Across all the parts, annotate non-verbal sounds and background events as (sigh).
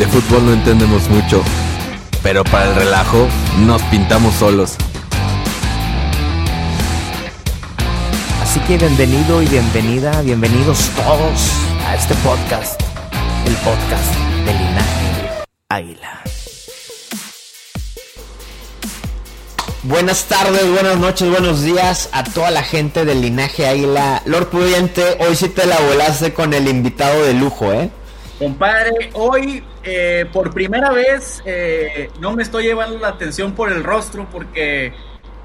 De fútbol no entendemos mucho, pero para el relajo nos pintamos solos. Así que bienvenido y bienvenida, bienvenidos todos a este podcast, el podcast de Linaje Águila. Buenas tardes, buenas noches, buenos días a toda la gente del Linaje Águila. Lord Pudiente, hoy sí te la volaste con el invitado de lujo, ¿eh? Compadre, hoy eh, por primera vez eh, no me estoy llevando la atención por el rostro porque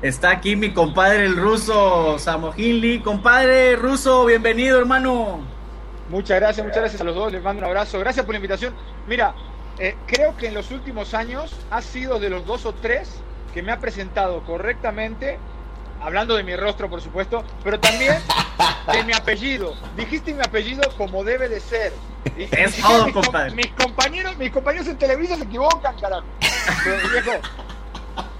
está aquí mi compadre el ruso Samohili. Compadre ruso, bienvenido hermano. Muchas gracias, muchas gracias a los dos, les mando un abrazo. Gracias por la invitación. Mira, eh, creo que en los últimos años ha sido de los dos o tres que me ha presentado correctamente, hablando de mi rostro por supuesto, pero también de mi apellido. Dijiste mi apellido como debe de ser. Y- Es y todo, mis, com- compadre. mis compañeros, mis compañeros en Televisa se equivocan, carajo. Pero, viejo,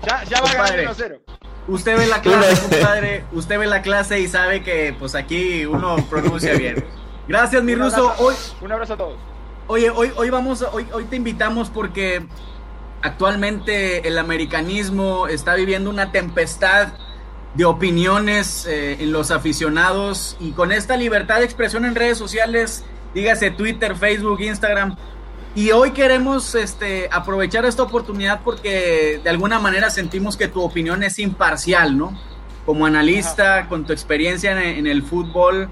ya, ya va Compadre. ganando 1-0. Usted ve la clase, compadre. Usted ve la clase y sabe que pues aquí uno pronuncia bien. Gracias, mi Un ruso. abrazo- Hoy, un abrazo a todos. Oye, hoy, hoy vamos, hoy, hoy te invitamos porque actualmente el americanismo está viviendo una tempestad de opiniones eh, en los aficionados y con esta libertad de expresión en redes sociales, dígase Twitter, Facebook, Instagram. Y hoy queremos este, aprovechar esta oportunidad porque de alguna manera sentimos que tu opinión es imparcial, ¿no? Como analista, con tu experiencia en, en el fútbol,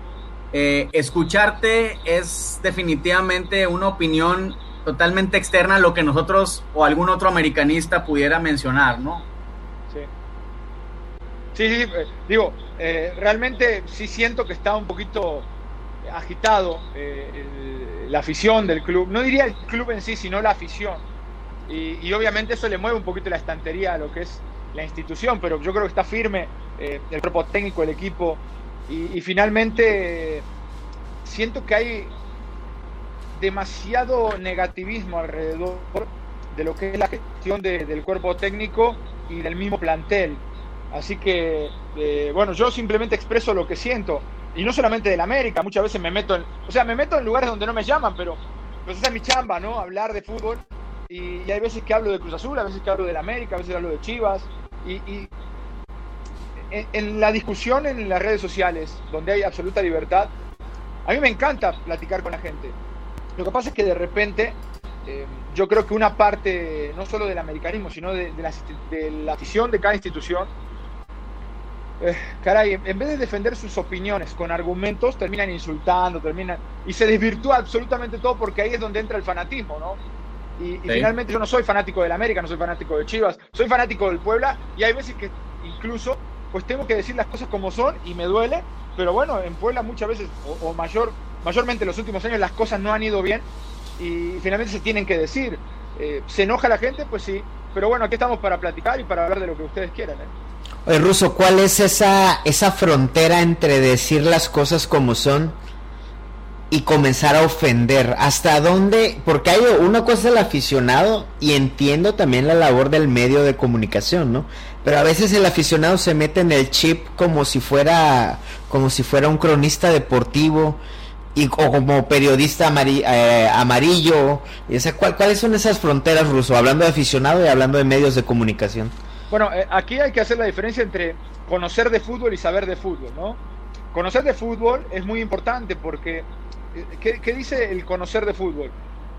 eh, escucharte es definitivamente una opinión totalmente externa a lo que nosotros o algún otro americanista pudiera mencionar, ¿no? Sí. Sí, eh, digo, eh, realmente sí siento que está un poquito agitado eh, la afición del club. No diría el club en sí, sino la afición. Y, obviamente eso le mueve un poquito la estantería a lo que es la institución, pero yo creo que está firme eh, el cuerpo técnico, el equipo. Y, finalmente siento que hay demasiado negativismo alrededor de lo que es la gestión de- del cuerpo técnico y del mismo plantel. Así que, eh, bueno, yo simplemente expreso lo que siento. Y no solamente del América, muchas veces me meto en, o sea, me meto en lugares donde no me llaman, pero pues esa es mi chamba, ¿no? Hablar de fútbol. Y, y hay veces que hablo de Cruz Azul, a veces que hablo del América, a veces hablo de Chivas. Y, y en, en la discusión en las redes sociales, donde hay absoluta libertad, a mí me encanta platicar con la gente. Lo que pasa es que de repente eh, yo creo que una parte, no solo del americanismo, sino de, de la, de la afición de cada institución, eh, caray, en vez de defender sus opiniones con argumentos, terminan insultando, terminan. Y se desvirtúa absolutamente todo porque ahí es donde entra el fanatismo, ¿no? Y, y Sí. finalmente yo no soy fanático del América, no soy fanático de Chivas, soy fanático del Puebla y hay veces que incluso pues tengo que decir las cosas como son y me duele, pero bueno, en Puebla muchas veces, o, o mayor, mayormente en los últimos años las cosas no han ido bien y finalmente se tienen que decir. Eh, ¿Se enoja la gente? Pues sí, pero bueno, aquí estamos para platicar y para hablar de lo que ustedes quieran. ¿eh? Oye, Ruso, ¿cuál es esa, esa frontera entre decir las cosas como son y comenzar a ofender? ¿Hasta dónde? Porque hay una cosa el aficionado y entiendo también la labor del medio de comunicación, ¿no? Pero a veces el aficionado se mete en el chip como si fuera como si fuera un cronista deportivo y o como periodista eh, amarillo. Esa, ¿cuál- ¿Cuáles son esas fronteras, Ruso? Hablando de aficionado y hablando de medios de comunicación. Bueno, eh, aquí hay que hacer la diferencia entre conocer de fútbol y saber de fútbol, ¿no? conocer de fútbol es muy importante porque, eh, ¿qué, dice el conocer de fútbol?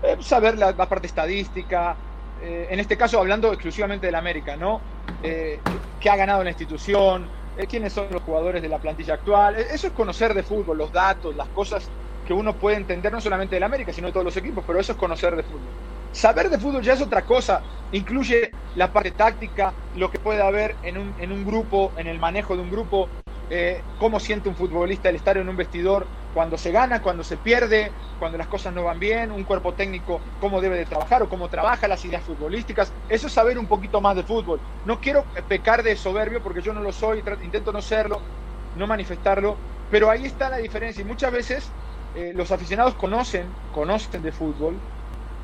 Eh, saber la, parte estadística, en este caso hablando exclusivamente del América, ¿no? ¿Qué ha ganado la institución? ¿Quiénes son los jugadores de la plantilla actual? Eso es conocer de fútbol, los datos, las cosas que uno puede entender no solamente del América, sino de todos los equipos, pero eso es conocer de fútbol. Saber de fútbol ya es otra cosa, incluye la parte táctica, lo que puede haber en un, en un grupo, en el manejo de un grupo, eh, cómo siente un futbolista el estar en un vestidor cuando se gana, cuando se pierde, cuando las cosas no van bien, un cuerpo técnico cómo debe de trabajar o cómo trabaja las ideas futbolísticas. Eso es saber un poquito más de fútbol. No quiero pecar de soberbio porque yo no lo soy, intento no serlo, no manifestarlo, pero ahí está la diferencia y muchas veces eh, los aficionados conocen, conocen de fútbol,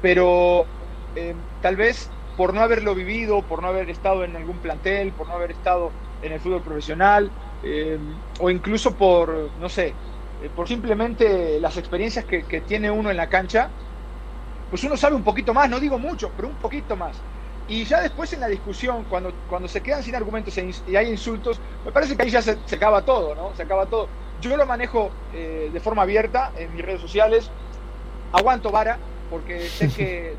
pero eh, tal vez por no haberlo vivido, por no haber estado en algún plantel, por no haber estado en el fútbol profesional, eh, o incluso por, no sé, eh, por simplemente las experiencias que, tiene uno en la cancha, pues uno sabe un poquito más, no digo mucho, pero un poquito más. Y ya después en la discusión, cuando, cuando se quedan sin argumentos y hay insultos, me parece que ahí ya se, acaba todo, ¿no? Se acaba todo. Yo lo manejo eh, de forma abierta en mis redes sociales, aguanto vara, porque (laughs) sé que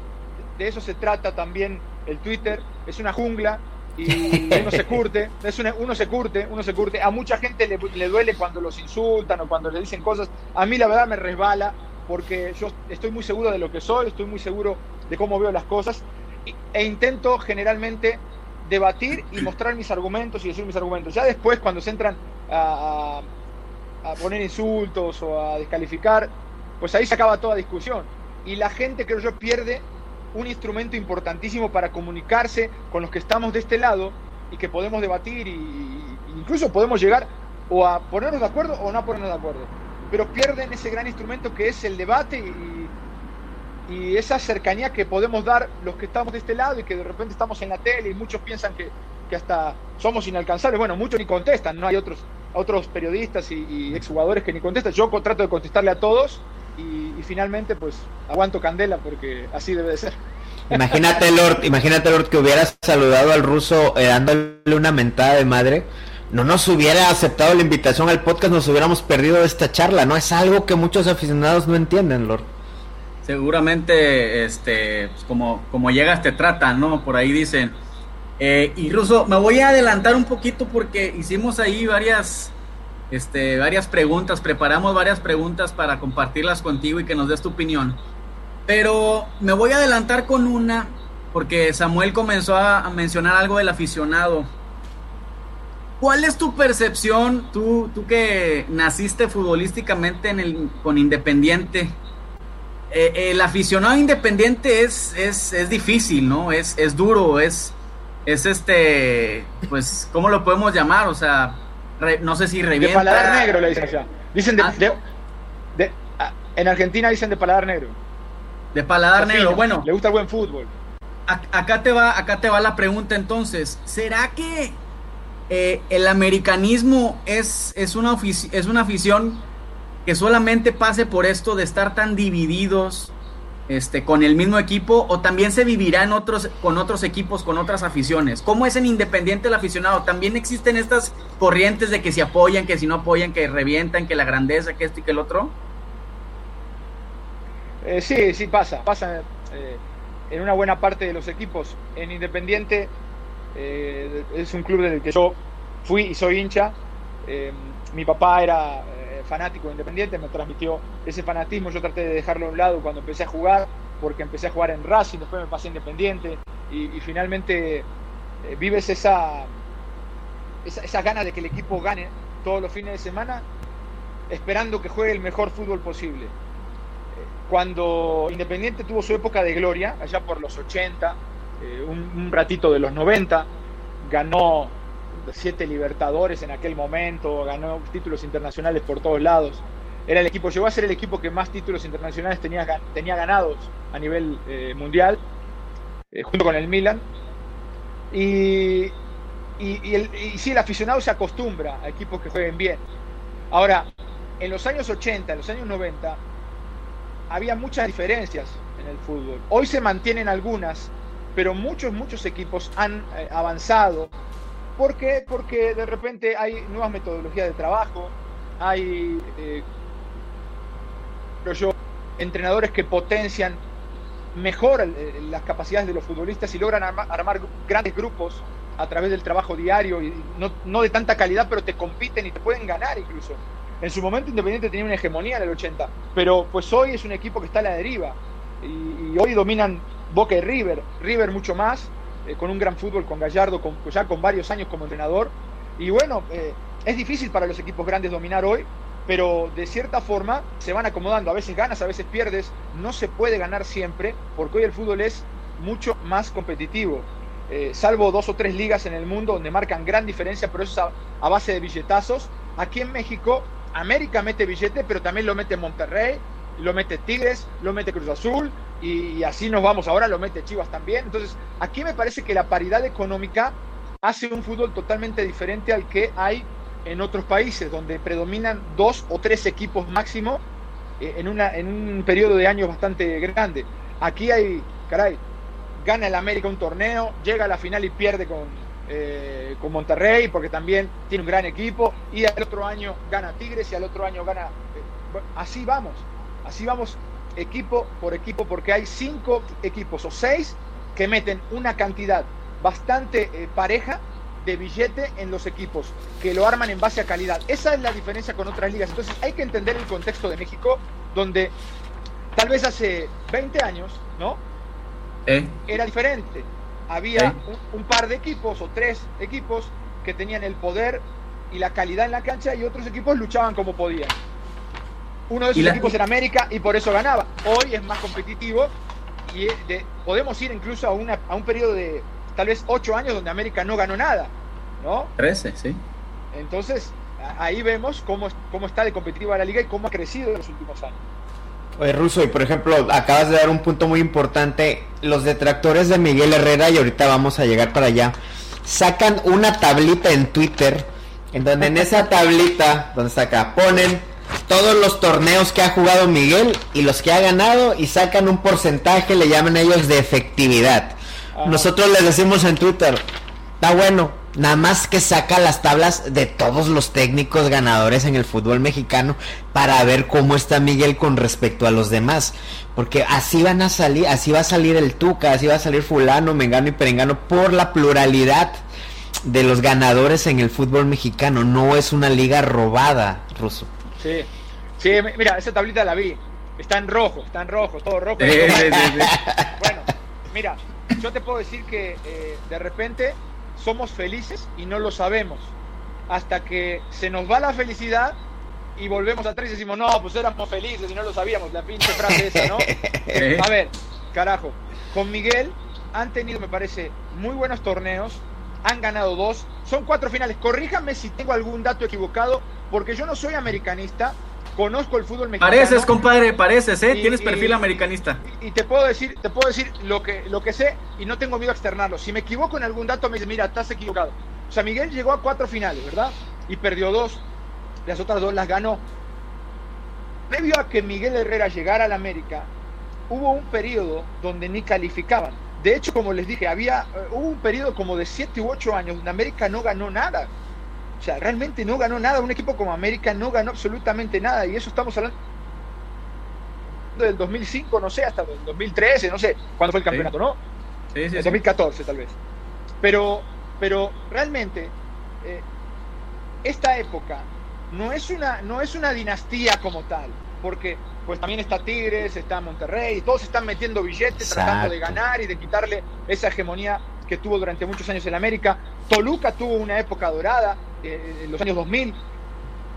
de eso se trata también el Twitter, es una jungla, y (laughs) uno se curte, es uno se curte, uno se curte. A mucha gente le, duele cuando los insultan o cuando le dicen cosas. A mí la verdad me resbala porque yo estoy muy seguro de lo que soy, estoy muy seguro de cómo veo las cosas e intento generalmente debatir y (clears throat) mostrar mis argumentos y decir mis argumentos. Ya después cuando se entran a, a poner insultos o a descalificar, pues ahí se acaba toda discusión. Y la gente creo yo pierde un instrumento importantísimo para comunicarse con los que estamos de este lado y que podemos debatir y, incluso podemos llegar o a ponernos de acuerdo o no a ponernos de acuerdo. Pero pierden ese gran instrumento que es el debate y, y esa cercanía que podemos dar los que estamos de este lado y que de repente estamos en la tele y muchos piensan que, que hasta somos inalcanzables. Bueno, muchos ni contestan, no hay otros, otros periodistas y, y exjugadores que ni contestan. Yo trato de contestarle a todos y, finalmente pues aguanto candela porque así debe de ser. Imagínate Lord, imagínate Lord que hubieras saludado al ruso eh, dándole una mentada de madre. No nos hubiera aceptado la invitación al podcast, nos hubiéramos perdido esta charla, ¿no? Es algo que muchos aficionados no entienden, Lord. Seguramente, este, pues, como, como llegas te tratan, ¿no? Por ahí dicen. Eh, y Ruso, me voy a adelantar un poquito porque hicimos ahí varias, este, varias preguntas, preparamos varias preguntas para compartirlas contigo y que nos des tu opinión. Pero me voy a adelantar con una, porque Samuel comenzó a, mencionar algo del aficionado. ¿Cuál es tu percepción, tú, tú que naciste futbolísticamente en el, con Independiente? Eh, el aficionado independiente es, es, es difícil, ¿no? Es, es duro, es, es este, pues, ¿cómo lo podemos llamar? O sea, no sé si revienta. De paladar negro le dicen allá. Dicen de, ah. ah, en Argentina dicen de paladar negro. De paladar negro, bueno. Le gusta el buen fútbol. acá te va, acá te va la pregunta entonces. ¿Será que eh, el americanismo es, es, una es una afición que solamente pase por esto de estar tan divididos este, con el mismo equipo o también se vivirá en otros, con otros equipos, con otras aficiones? ¿Cómo es en Independiente el aficionado? ¿También existen estas corrientes de que se apoyan, que si no apoyan, que revientan, que la grandeza, que esto y que el otro? Eh, sí, sí pasa, pasa eh, en una buena parte de los equipos. En Independiente eh, es un club del que yo fui y soy hincha. mi papá era fanático de Independiente, me transmitió ese fanatismo, yo traté de dejarlo a un lado cuando empecé a jugar, porque empecé a jugar en Racing, después me pasé a Independiente, y, finalmente eh, vives esa, esa, gana de que el equipo gane todos los fines de semana, esperando que juegue el mejor fútbol posible. Cuando Independiente tuvo su época de gloria, allá por los 80, eh, un ratito de los 90, ganó siete Libertadores en aquel momento, ganó títulos internacionales por todos lados. Era el equipo, llegó a ser el equipo que más títulos internacionales tenía, tenía ganados a nivel eh, mundial, eh, junto con el Milan. Y, y, el, sí, el aficionado se acostumbra a equipos que jueguen bien. Ahora, en los años 80, en los años 90, había muchas diferencias en el fútbol. Hoy se mantienen algunas, pero muchos, muchos equipos han eh, avanzado ¿Por qué? Porque de repente hay nuevas metodologías de trabajo, hay, eh, entrenadores que potencian mejor las capacidades de los futbolistas y logran armar grandes grupos a través del trabajo diario y no, de tanta calidad, pero te compiten y te pueden ganar incluso. En su momento Independiente tenía una hegemonía en el 80, pero pues hoy es un equipo que está a la deriva y, hoy dominan Boca y River, River mucho más, eh, con un gran fútbol, con Gallardo, con, ya con varios años como entrenador. Y bueno, eh, es difícil para los equipos grandes dominar hoy, pero de cierta forma se van acomodando. A veces ganas, a veces pierdes. No se puede ganar siempre, porque hoy el fútbol es mucho más competitivo. Eh, salvo dos o tres ligas en el mundo donde marcan gran diferencia, pero eso es a, base de billetazos. Aquí en México, América mete billete, pero también lo mete Monterrey, lo mete Tigres, lo mete Cruz Azul, y, así nos vamos ahora, lo mete Chivas también. Entonces, aquí me parece que la paridad económica hace un fútbol totalmente diferente al que hay en otros países, donde predominan dos o tres equipos máximo eh, en, una, en un periodo de años bastante grande. Aquí hay, caray, gana el América un torneo, llega a la final y pierde con, eh, con Monterrey, porque también tiene un gran equipo, y al otro año gana Tigres y al otro año gana... Eh, así vamos, así vamos equipo por equipo, porque hay cinco equipos o seis que meten una cantidad bastante pareja de billete en los equipos, que lo arman en base a calidad. Esa es la diferencia con otras ligas. Entonces hay que entender el contexto de México, donde tal vez hace 20 años, ¿no? ¿Eh? Era diferente. Había ¿Eh? un, par de equipos o tres equipos que tenían el poder y la calidad en la cancha y otros equipos luchaban como podían. Uno de esos equipos era América y por eso ganaba. Hoy es más competitivo y podemos ir incluso a, una, a un periodo de tal vez ocho años donde América no ganó nada, ¿no? Trece, sí. Entonces, ahí vemos cómo, cómo está de competitiva la liga y cómo ha crecido en los últimos años. Oye, Russo, y por ejemplo, acabas de dar un punto muy importante. Los detractores de Miguel Herrera, y ahorita vamos a llegar para allá, sacan una tablita en Twitter, en donde en esa tablita, donde está acá, ponen todos los torneos que ha jugado Miguel y los que ha ganado y sacan un porcentaje, le llaman ellos de efectividad. Nosotros le decimos en Twitter, está bueno, nada más que saca las tablas de todos los técnicos ganadores en el fútbol mexicano para ver cómo está Miguel con respecto a los demás. Porque así van a salir, así va a salir el Tuca, así va a salir fulano, mengano y perengano por la pluralidad de los ganadores en el fútbol mexicano. No es una liga robada, Ruso. Sí, sí, mira, esa tablita la vi. Está en rojo, está en rojo, todo rojo. (laughs) bueno, mira, yo te puedo decir que eh, de repente somos felices y no lo sabemos. Hasta que se nos va la felicidad y volvemos atrás y decimos, no, pues éramos felices y no lo sabíamos, la pinche frase esa, ¿no? (laughs) A ver, carajo, con Miguel han tenido, me parece, muy buenos torneos, han ganado dos, son cuatro finales. Corríjame si tengo algún dato equivocado, porque yo no soy americanista, conozco el fútbol mexicano. Pareces, compadre, pareces, ¿eh? Tienes perfil americanista. Y, te puedo decir, te puedo decir lo que, lo que sé y no tengo miedo a externarlo. Si me equivoco en algún dato, me dice, mira, estás equivocado. O sea, Miguel llegó a cuatro finales, ¿verdad? Y perdió dos. Las otras dos las ganó. Previo a que Miguel Herrera llegara al América, hubo un periodo donde ni calificaban. De hecho, como les dije, había, eh, hubo un periodo como de siete u ocho años donde América no ganó nada. O sea, realmente no ganó nada. Un equipo como América no ganó absolutamente nada. Y eso estamos hablando del 2005, no sé, hasta el 2013, no sé cuándo fue el campeonato, ¿no? Sí, sí, 2014 tal vez. Pero, pero realmente, eh, esta época no es, una, no es una dinastía como tal, porque pues también está Tigres, está Monterrey, todos están metiendo billetes, tratando de ganar y de quitarle esa hegemonía que tuvo durante muchos años en América. Toluca tuvo una época dorada, en los años 2000,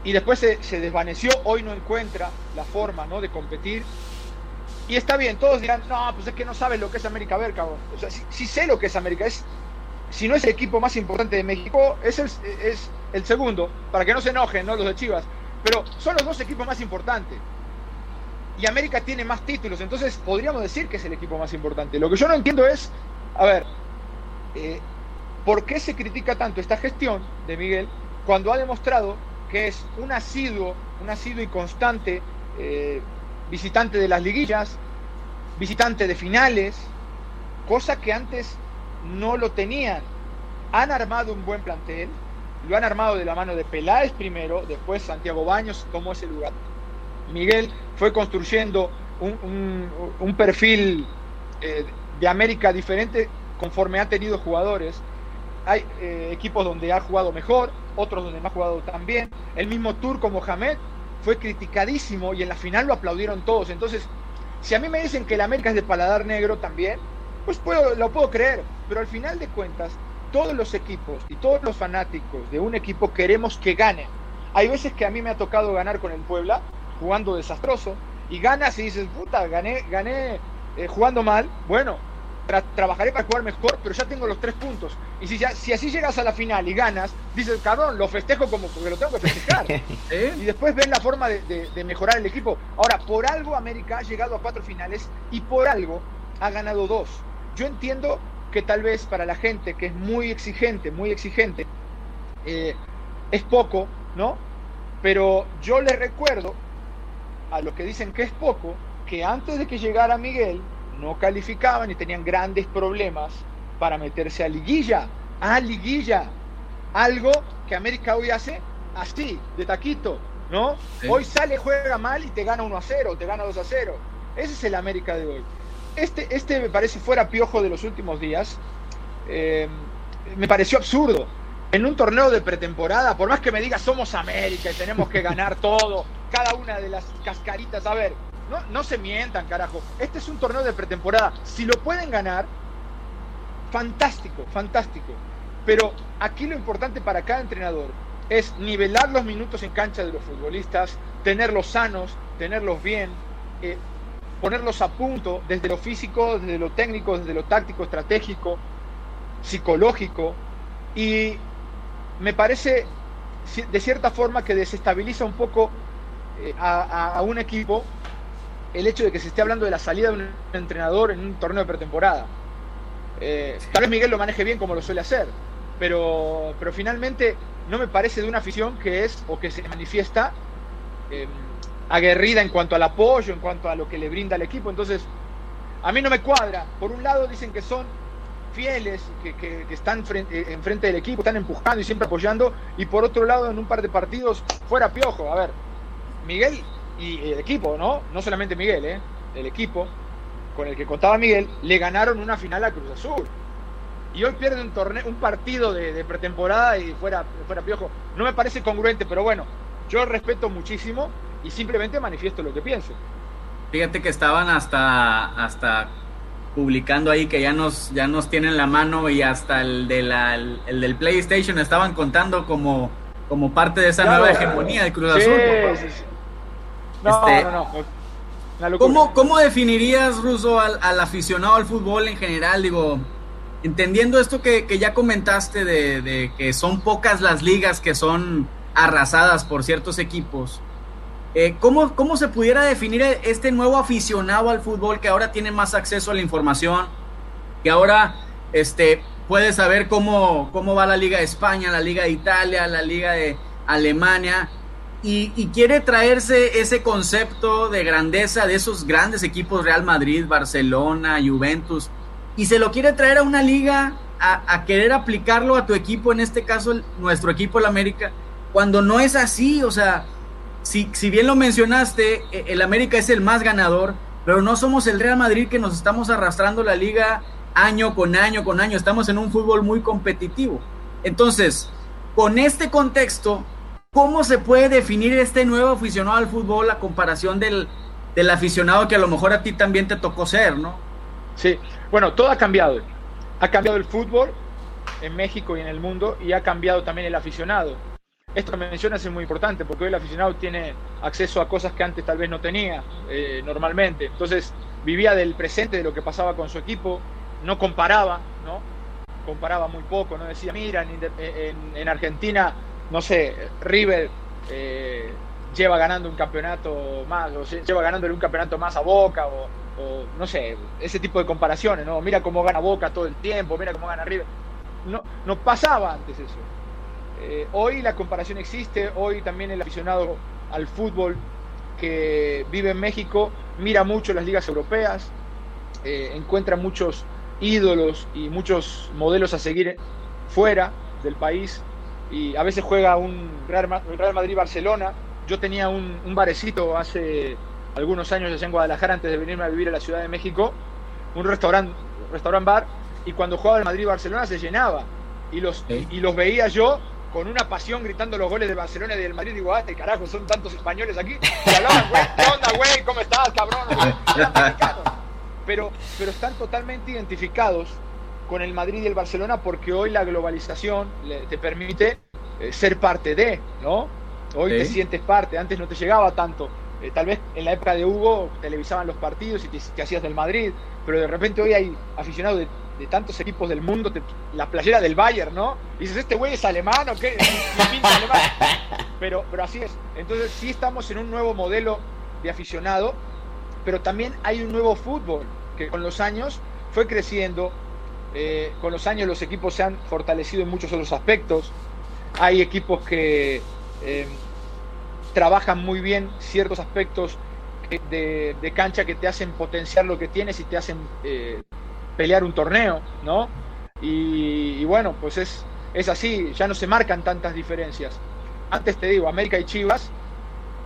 y después se, desvaneció, hoy no encuentra la forma ¿no? de competir. Y está bien, todos dirán, no, pues es que no sabes lo que es América Ver, O sea, si sé lo que es América, es, si no es el equipo más importante de México, es el, es el segundo, para que no se enojen ¿no? los de Chivas, pero son los dos equipos más importantes. Y América tiene más títulos, entonces podríamos decir que es el equipo más importante. Lo que yo no entiendo es, a ver, eh, ¿Por qué se critica tanto esta gestión de Miguel cuando ha demostrado que es un asiduo, un asiduo y constante eh, visitante de las liguillas, visitante de finales, cosa que antes no lo tenían? Han armado un buen plantel, lo han armado de la mano de Peláez primero, después Santiago Baños tomó ese lugar. Miguel fue construyendo un, perfil eh, de América diferente conforme ha tenido jugadores. Hay eh, equipos donde ha jugado mejor, otros donde no ha jugado tan bien. El mismo Turco Mohamed fue criticadísimo y en la final lo aplaudieron todos. Entonces, si a mí me dicen que el América es de paladar negro también, pues puedo, lo puedo creer. Pero al final de cuentas, todos los equipos y todos los fanáticos de un equipo queremos que gane. Hay veces que a mí me ha tocado ganar con el Puebla, jugando desastroso, y ganas y dices, puta, gané, gané eh, jugando mal. Bueno, trabajaré para jugar mejor, pero ya tengo los tres puntos. Y si, si así llegas a la final y ganas, dices, cabrón, lo festejo como porque lo tengo que festejar. (laughs) Y después ven la forma de, mejorar el equipo. Ahora, por algo América ha llegado a cuatro finales y por algo ha ganado dos. Yo entiendo que tal vez para la gente que es muy exigente, muy exigente, eh, es poco, ¿no? Pero yo les recuerdo a los que dicen que es poco, que antes de que llegara Miguel, no calificaban y tenían grandes problemas para meterse a liguilla, a liguilla. Algo que América hoy hace así, de taquito, ¿no? Hoy sale, juega mal y te gana 1 a 0, te gana 2 a 0. Ese es el América de hoy. Este, este me parece fuera piojo de los últimos días. Eh, me pareció absurdo. En un torneo de pretemporada, por más que me diga somos América y tenemos que ganar todo, cada una de las cascaritas, a ver, no, no se mientan, carajo. Este es un torneo de pretemporada. Si lo pueden ganar, fantástico, fantástico. Pero aquí lo importante para cada entrenador es nivelar los minutos en cancha de los futbolistas, tenerlos sanos, tenerlos bien, eh, ponerlos a punto desde lo físico, desde lo técnico, desde lo táctico, estratégico, psicológico. Y me parece de cierta forma que desestabiliza un poco eh, a, un equipo el hecho de que se esté hablando de la salida de un entrenador en un torneo de pretemporada. Eh, tal vez Miguel lo maneje bien como lo suele hacer, pero, pero finalmente no me parece de una afición que es o que se manifiesta em, aguerrida en cuanto al apoyo, en cuanto a lo que le brinda al equipo. Entonces, a mí no me cuadra. Por un lado dicen que son fieles, que, que, están frente, enfrente del equipo, están empujando y siempre apoyando, y por otro lado en un par de partidos fuera piojo. A ver, Miguel y el equipo, ¿no? No solamente Miguel, ¿eh? El equipo con el que contaba Miguel, le ganaron una final a Cruz Azul. Y hoy pierde un torneo, un partido de, pretemporada y fuera, fuera piojo. No me parece congruente, pero bueno, yo respeto muchísimo y simplemente manifiesto lo que pienso. Fíjate que estaban hasta, hasta publicando ahí que ya nos, ya nos tienen la mano y hasta el, de la, el, del PlayStation estaban contando como, como parte de esa nueva hegemonía de Cruz Azul. Sí, sí, no, este, no, no, ¿Cómo, ¿Cómo, definirías, Russo, al, aficionado al fútbol en general? Digo, entendiendo esto que, ya comentaste de, que son pocas las ligas que son arrasadas por ciertos equipos, eh, ¿cómo, ¿cómo, se pudiera definir este nuevo aficionado al fútbol que ahora tiene más acceso a la información, que ahora este, puede saber cómo, cómo va la Liga de España, la Liga de Italia, la Liga de Alemania? Y, quiere traerse ese concepto de grandeza de esos grandes equipos Real Madrid, Barcelona, Juventus, y se lo quiere traer a una liga a, querer aplicarlo a tu equipo, en este caso nuestro equipo, el América, cuando no es así, o sea, si, si bien lo mencionaste, e, el América es el más ganador, pero no somos el Real Madrid que nos estamos arrastrando la liga año con año con año, estamos en un fútbol muy competitivo. Entonces, con este contexto, ¿Cómo se puede definir este nuevo aficionado al fútbol a comparación del, aficionado que a lo mejor a ti también te tocó ser, ¿no? Sí, bueno, todo ha cambiado. Ha cambiado el fútbol en México y en el mundo y ha cambiado también el aficionado. Esto que mencionas es muy importante porque hoy el aficionado tiene acceso a cosas que antes tal vez no tenía eh, normalmente. Entonces vivía del presente, de lo que pasaba con su equipo, no comparaba, ¿no? Comparaba muy poco, no decía, mira, en Argentina no sé, River eh, lleva ganando un campeonato más, o lleva ganándole un campeonato más a Boca, o, no sé, ese tipo de comparaciones, ¿no? Mira cómo gana Boca todo el tiempo, mira cómo gana River. No, no pasaba antes eso. Eh, hoy la comparación existe, hoy también el aficionado al fútbol que vive en México mira mucho las ligas europeas, eh, encuentra muchos ídolos y muchos modelos a seguir fuera del país y a veces juega un Real, Madrid-Barcelona. Yo tenía un, un, barecito hace algunos años allá en Guadalajara antes de venirme a vivir a la Ciudad de México, un restaurante restaurant bar, y cuando jugaba el Madrid-Barcelona se llenaba. Y los, y los veía yo con una pasión gritando los goles de Barcelona y del Madrid. Digo, ah, este carajo, son tantos españoles aquí. Y hablaban, güey, ¿qué onda, güey? ¿Cómo estás, cabrón? Pero, pero están totalmente identificados con el Madrid y el Barcelona porque hoy la globalización te permite eh, ser parte de, ¿no? Hoy te sientes parte, antes no te llegaba tanto. Eh, tal vez en la época de Hugo televisaban los partidos y te, hacías del Madrid, pero de repente hoy hay aficionados de, tantos equipos del mundo, la playera del Bayern, ¿no? Y dices, ¿este güey es alemán o qué? (laughs) alemán. Pero, pero así es. Entonces sí estamos en un nuevo modelo de aficionado, pero también hay un nuevo fútbol que con los años fue creciendo, eh, con los años los equipos se han fortalecido en muchos otros aspectos. Hay equipos que eh, trabajan muy bien ciertos aspectos de, cancha que te hacen potenciar lo que tienes y te hacen eh, pelear un torneo, ¿no? Y, bueno, pues es, es así, ya no se marcan tantas diferencias. Antes te digo, América y Chivas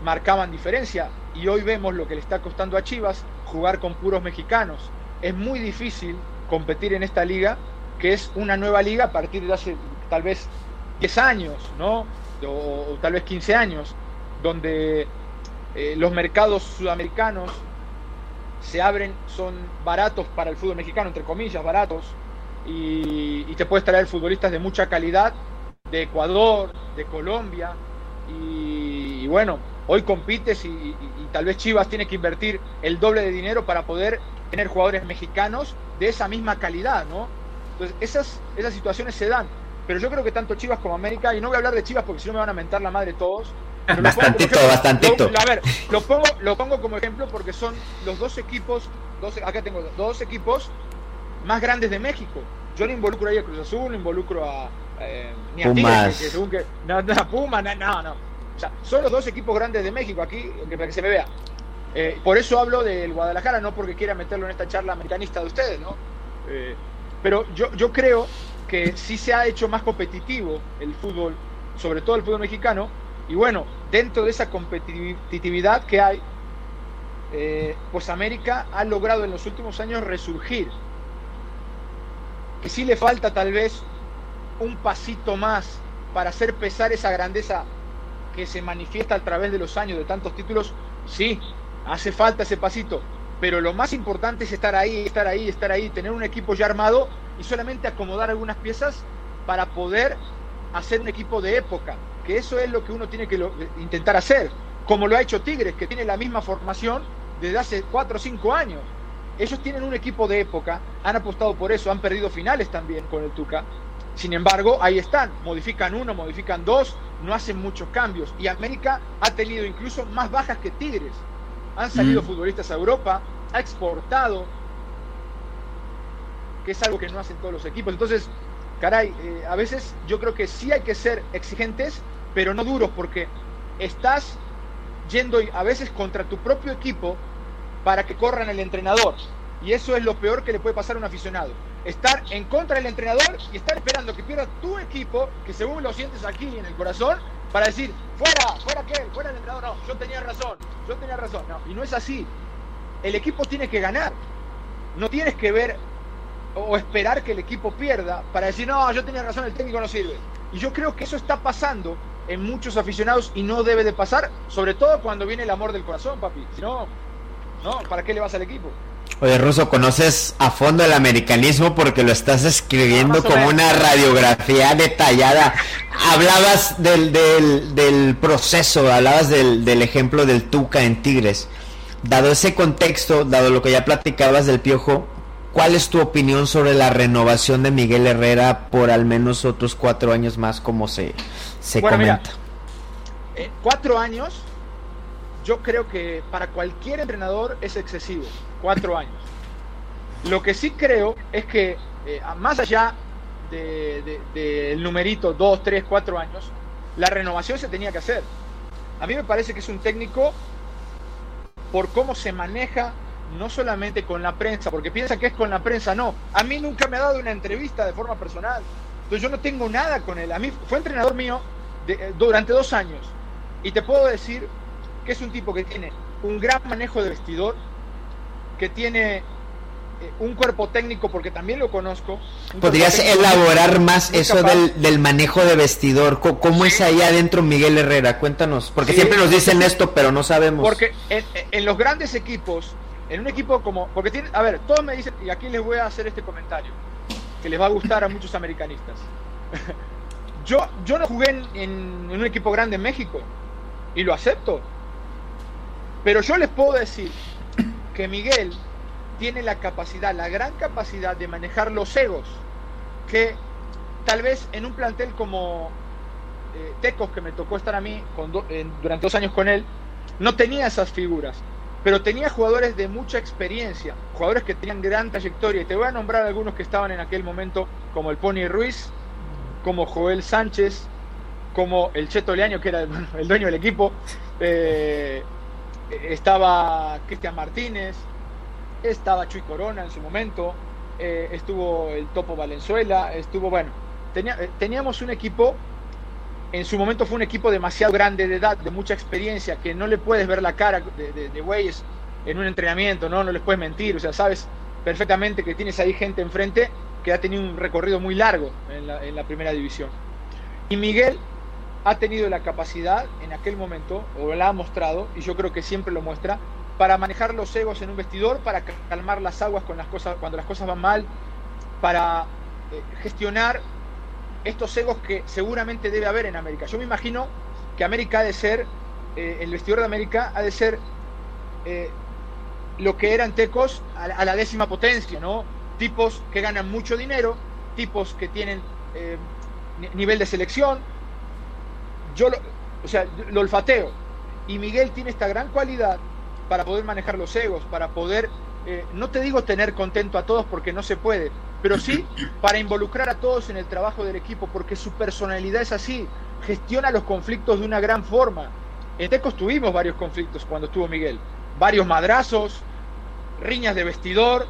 marcaban diferencia y hoy vemos lo que le está costando a Chivas jugar con puros mexicanos. Es muy difícil competir en esta liga, que es una nueva liga a partir de hace tal vez 10 años, ¿no? O, tal vez 15 años, donde eh, los mercados sudamericanos se abren, son baratos para el fútbol mexicano, entre comillas, baratos, y, te puedes traer futbolistas de mucha calidad, de Ecuador, de Colombia, y, bueno, hoy compites y, y, tal vez Chivas tiene que invertir el doble de dinero para poder tener jugadores mexicanos de esa misma calidad, ¿no? Entonces, esas, esas situaciones se dan. Pero yo creo que tanto Chivas como América, y no voy a hablar de Chivas porque si no me van a mentar la madre todos. Bastantito, bastantito. a ver, lo pongo, lo pongo como ejemplo porque son los dos equipos, dos, acá tengo dos equipos más grandes de México. Yo no involucro ahí a Cruz Azul, no involucro a, eh, ni a Tigres, que, según que, no, no, Puma, no, no, O sea, son los dos equipos grandes de México aquí, para que se me vea. Eh, por eso hablo del Guadalajara, no porque quiera meterlo en esta charla americanista de ustedes, ¿no? Eh, pero yo, yo creo que sí se ha hecho más competitivo el fútbol, sobre todo el fútbol mexicano, y bueno, dentro de esa competitividad que hay, eh, pues América ha logrado en los últimos años resurgir. Que sí le falta tal vez un pasito más para hacer pesar esa grandeza que se manifiesta a través de los años de tantos títulos, sí, hace falta ese pasito, pero lo más importante es estar ahí, estar ahí, estar ahí, tener un equipo ya armado y solamente acomodar algunas piezas para poder hacer un equipo de época, que eso es lo que uno tiene que intentar hacer, como lo ha hecho Tigres, que tiene la misma formación desde hace 4 o 5 años. Ellos tienen un equipo de época, han apostado por eso, han perdido finales también con el Tuca. Sin embargo, ahí están, modifican uno, modifican dos, no hacen muchos cambios. Y América ha tenido incluso más bajas que Tigres han salido mm. futbolistas a Europa, ha exportado, que es algo que no hacen todos los equipos. Entonces, caray, eh, a veces yo creo que sí hay que ser exigentes, pero no duros, porque estás yendo a veces contra tu propio equipo para que corran el entrenador. Y eso es lo peor que le puede pasar a un aficionado. Estar en contra del entrenador y estar esperando que pierda tu equipo, que según lo sientes aquí en el corazón, para decir, fuera, fuera aquel, fuera el entrenador, no, yo tenía razón, yo tenía razón, no, y no es así. El equipo tiene que ganar. No tienes que ver o esperar que el equipo pierda para decir, no, yo tenía razón, el técnico no sirve. Y yo creo que eso está pasando en muchos aficionados y no debe de pasar, sobre todo cuando viene el amor del corazón, papi. Si no, no, ¿para qué le vas al equipo? Oye, Ruso, ¿conoces a fondo el americanismo porque lo estás escribiendo como una radiografía detallada? Hablabas del, del, proceso, hablabas del, del, ejemplo del Tuca en Tigres. Dado ese contexto, dado lo que ya platicabas del Piojo, ¿cuál es tu opinión sobre la renovación de Miguel Herrera por al menos otros cuatro años más, como se, se comenta? Eh, cuatro años, yo creo que para cualquier entrenador es excesivo cuatro años. Lo que sí creo es que, eh, más allá del de, numerito, dos, tres, cuatro años, la renovación se tenía que hacer. A mí me parece que es un técnico por cómo se maneja no solamente con la prensa, porque piensa que es con la prensa, no. A mí nunca me ha dado una entrevista de forma personal. Entonces yo no tengo nada con él. A mí fue entrenador mío eh, durante dos años. Y te puedo decir que es un tipo que tiene un gran manejo de vestidor, que tiene eh, un cuerpo técnico, porque también lo conozco. ¿Podrías elaborar más eso del, manejo de vestidor? ¿Cómo, es ahí adentro Miguel Herrera? Cuéntanos, porque siempre nos dicen esto, pero no sabemos. Porque en, en, los grandes equipos, en un equipo como... Porque tiene, a ver, todos me dicen, y aquí les voy a hacer este comentario que les va a gustar a muchos americanistas. (laughs) yo, yo no jugué en, un equipo grande en México y lo acepto. Pero yo les puedo decir que Miguel tiene la capacidad, la gran capacidad de manejar los egos, que tal vez en un plantel como eh, Tecos, que me tocó estar a mí durante dos años con él, no tenía esas figuras pero tenía jugadores de mucha experiencia, jugadores que tenían gran trayectoria. Y te voy a nombrar algunos que estaban en aquel momento, como el Pony Ruiz, como Joel Sánchez, como el Cheto Leaño, que era el, (laughs) dueño del equipo. Eh, estaba Cristian Martínez, estaba Chuy Corona en su momento, eh, estuvo el Topo Valenzuela, estuvo, bueno, eh, teníamos un equipo en su momento fue un equipo demasiado grande de edad, de mucha experiencia, que no le puedes ver la cara de, güeyes en un entrenamiento, ¿no? No les puedes mentir, o sea, sabes perfectamente que tienes ahí gente enfrente que ha tenido un recorrido muy largo en la, primera división. Y Miguel ha tenido la capacidad en aquel momento, o la ha mostrado, y yo creo que siempre lo muestra, para manejar los egos en un vestidor, para calmar las aguas con las cosas, cuando las cosas van mal, para eh, gestionar estos egos que seguramente debe haber en América. Yo me imagino que América ha de ser, eh, el vestidor de América ha de ser eh, lo que eran tecos a, la décima potencia, ¿no? Tipos que ganan mucho dinero, tipos que tienen eh, nivel de selección. Yo lo, o sea, lo olfateo. Y Miguel tiene esta gran cualidad para poder manejar los egos, para poder, no te digo tener contento a todos porque no se puede, pero sí para involucrar a todos en el trabajo del equipo, porque su personalidad es así, gestiona los conflictos de una gran forma. En Tecos tuvimos varios conflictos cuando estuvo Miguel, varios madrazos, riñas de vestidor,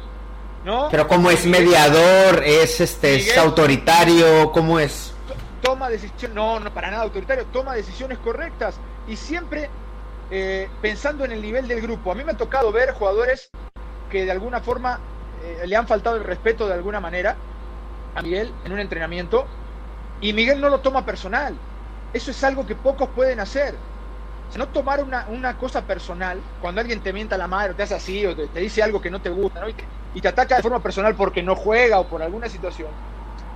¿no? Pero cómo es mediador, es este es autoritario, ¿cómo es? Toma decisiones, no, no para nada autoritario, toma decisiones correctas y siempre eh, pensando en el nivel del grupo. A mí me ha tocado ver jugadores que de alguna forma eh, le han faltado el respeto de alguna manera a Miguel en un entrenamiento y Miguel no lo toma personal. Eso es algo que pocos pueden hacer. no tomar una, cosa personal, cuando alguien te mienta la madre, o te hace así, o te, dice algo que no te gusta, y, te ataca de forma personal porque no juega o por alguna situación.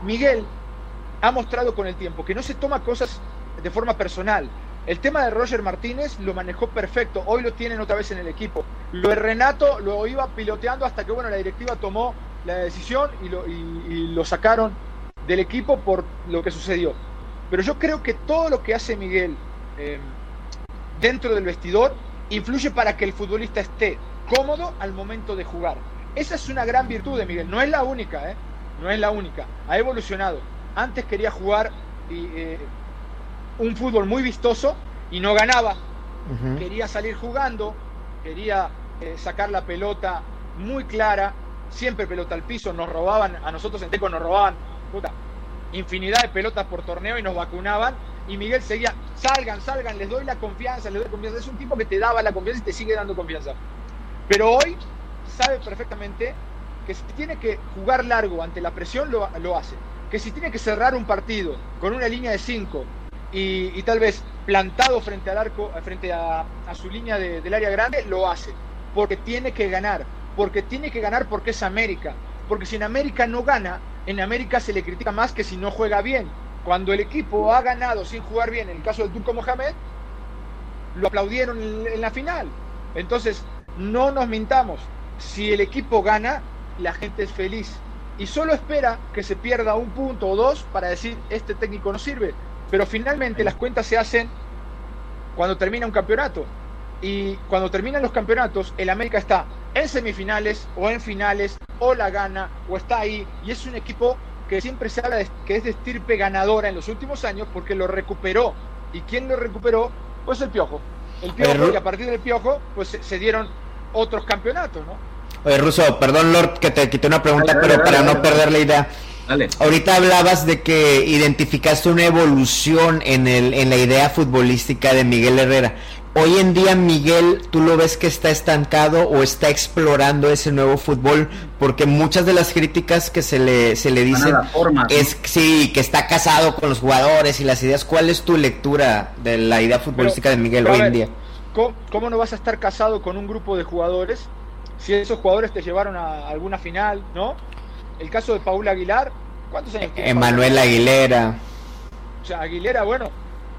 Miguel ha mostrado con el tiempo que no se toma cosas de forma personal, el tema de Roger Martínez lo manejó perfecto, hoy lo tienen otra vez en el equipo. Lo de Renato lo iba piloteando hasta que bueno, la directiva tomó la decisión y lo, sacaron del equipo por lo que sucedió. Pero yo creo que todo lo que hace Miguel eh, dentro del vestidor influye para que el futbolista esté cómodo al momento de jugar. Esa es una gran virtud de Miguel, no es la única, ¿eh? no es la única, ha evolucionado. Antes quería jugar y, eh, un fútbol muy vistoso y no ganaba. Quería salir jugando, quería eh, sacar la pelota muy clara, siempre pelota al piso, nos robaban, a nosotros en Teco nos robaban puta, infinidad de pelotas por torneo y nos vacunaban. Y Miguel seguía, salgan, salgan, les doy la confianza, les doy confianza. Es un tipo que te daba la confianza y te sigue dando confianza. Pero hoy sabe perfectamente que si tiene que jugar largo ante la presión, lo, lo hace. Que si tiene que cerrar un partido con una línea de 5 y, tal vez plantado frente al arco, frente a, su línea del área grande, lo hace. Porque tiene que ganar. Porque tiene que ganar porque es América. Porque si en América no gana, en América se le critica más que si no juega bien. Cuando el equipo ha ganado sin jugar bien, en el caso del Turco Mohamed, lo aplaudieron en la final. Entonces, no nos mintamos. Si el equipo gana, la gente es feliz. Y solo espera que se pierda un punto o dos para decir, este técnico no sirve. Pero finalmente las cuentas se hacen cuando termina un campeonato. Y cuando terminan los campeonatos, el América está en semifinales o en finales, o la gana, o está ahí. Y es un equipo que siempre se habla de que es de estirpe ganadora en los últimos años porque lo recuperó. ¿Y quién lo recuperó? Pues el Piojo. El Piojo, y a partir del Piojo, pues se, dieron otros campeonatos, ¿no? Oye, Russo, perdón, Lord, que te quité una pregunta, pero para no perder la idea. Ahorita hablabas de que identificaste una evolución en, el, en la idea futbolística de Miguel Herrera. Hoy en día Miguel, ¿tú lo ves que está estancado o está explorando ese nuevo fútbol? Porque muchas de las críticas que se le, se le dicen es sí, que está casado con los jugadores y las ideas. ¿Cuál es tu lectura de la idea futbolística de Miguel hoy en día? ¿cómo, no vas a estar casado con un grupo de jugadores si esos jugadores te llevaron a alguna final, no? El caso de Paul Aguilar, ¿cuántos años tiene? Emanuel Aguilera. O sea, Aguilera, bueno,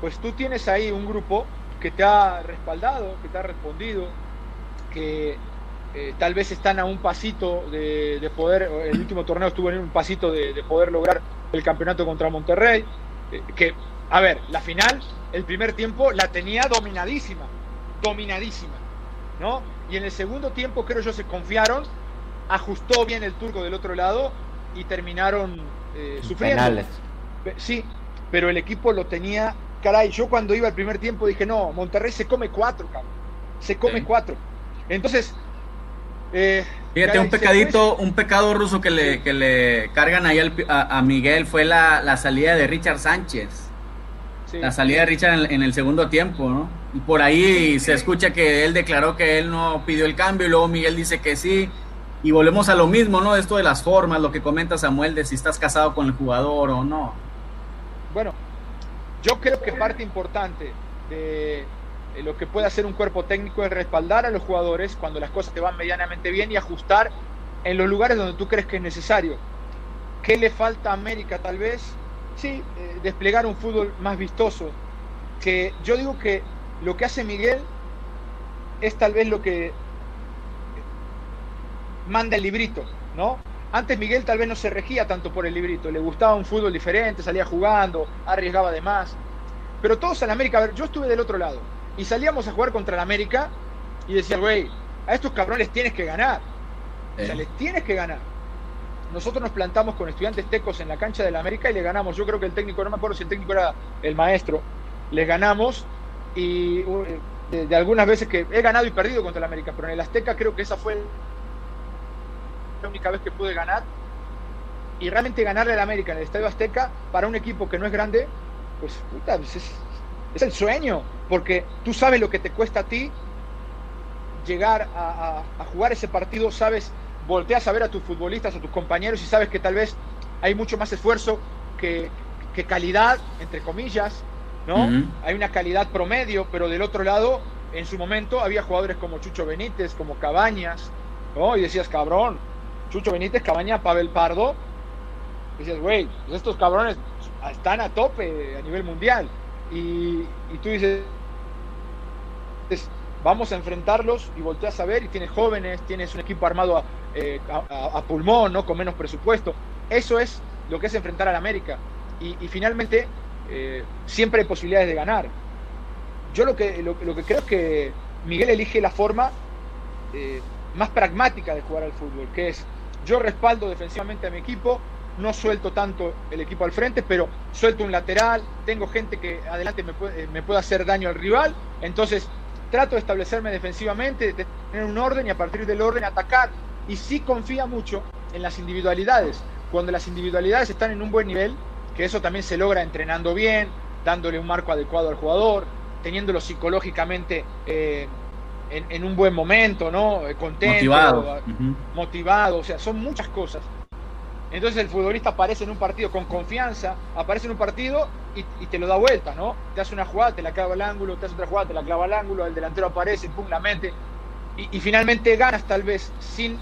pues tú tienes ahí un grupo que te ha respaldado, que te ha respondido, que eh, tal vez están a un pasito de, poder, el último torneo estuvo en un pasito de, poder lograr el campeonato contra Monterrey, eh, que, a ver, la final, el primer tiempo la tenía dominadísima, dominadísima, ¿no? Y en el segundo tiempo creo yo se confiaron, ajustó bien el turco del otro lado y terminaron eh, sufriendo. Sí, pero el equipo lo tenía caray, yo cuando iba al primer tiempo dije, no, Monterrey se come cuatro, cabrón. Se come cuatro. Entonces, eh, Fíjate, un pecadito, un pecado ruso que le, que le cargan ahí a, Miguel fue la, salida de Richard Sánchez. La salida de Richard en, el segundo tiempo, ¿no? Y por ahí se escucha que él declaró que él no pidió el cambio y luego Miguel dice que sí. Y volvemos a lo mismo, ¿no? Esto de las formas, lo que comenta Samuel de si estás casado con el jugador o no. Bueno, yo creo que parte importante de lo que puede hacer un cuerpo técnico es respaldar a los jugadores cuando las cosas te van medianamente bien y ajustar en los lugares donde tú crees que es necesario. ¿Qué le falta a América tal vez? Sí, eh, desplegar un fútbol más vistoso. Que yo digo que lo que hace Miguel es tal vez lo que manda el librito, ¿no? Antes Miguel tal vez no se regía tanto por el librito, le gustaba un fútbol diferente, salía jugando, arriesgaba de más. Pero todos en América, a ver, yo estuve del otro lado y salíamos a jugar contra el América y decía, güey, a estos cabrones tienes que ganar. O sea, les tienes que ganar. Nosotros nos plantamos con estudiantes tecos en la cancha del América y le ganamos. Yo creo que el técnico, no me acuerdo si el técnico era el maestro, les ganamos y de, de algunas veces que he ganado y perdido contra el América, pero en el Azteca creo que esa fue la única vez que pude ganar. Y realmente ganarle al América en el Estadio Azteca para un equipo que no es grande, pues, puta, pues es, es, el sueño, porque tú sabes lo que te cuesta a ti llegar a, jugar ese partido, sabes, volteas a ver a tus futbolistas, a tus compañeros y sabes que tal vez hay mucho más esfuerzo que, que calidad, entre comillas, ¿no? Hay una calidad promedio, pero del otro lado, en su momento había jugadores como Chucho Benítez, como Cabañas, ¿no? Y decías, cabrón, Chucho Benítez, Cabaña, Pavel Pardo. dices, güey, pues estos cabrones están a tope a nivel mundial. Y, tú dices, vamos a enfrentarlos y volteas a ver y tienes jóvenes, tienes un equipo armado a, eh, pulmón, ¿no? Con menos presupuesto. Eso es lo que es enfrentar al América. Y, finalmente, eh, siempre hay posibilidades de ganar. Yo lo que, lo, que creo es que Miguel elige la forma eh, más pragmática de jugar al fútbol, que es yo respaldo defensivamente a mi equipo, no suelto tanto el equipo al frente, pero suelto un lateral, tengo gente que adelante me puede, hacer daño al rival, entonces trato de establecerme defensivamente, de tener un orden y a partir del orden atacar. Y sí confía mucho en las individualidades. Cuando las individualidades están en un buen nivel, que eso también se logra entrenando bien, dándole un marco adecuado al jugador, teniéndolo psicológicamente eh, en, un buen momento, ¿no? Eh, contento, motivado. motivado, o sea, son muchas cosas. Entonces el futbolista aparece en un partido con confianza, aparece en un partido y, te lo da vuelta, ¿no? Te hace una jugada, te la clava al ángulo, te hace otra jugada, te la clava al ángulo, el delantero aparece, pum, la mente. Y, y finalmente ganas tal vez sin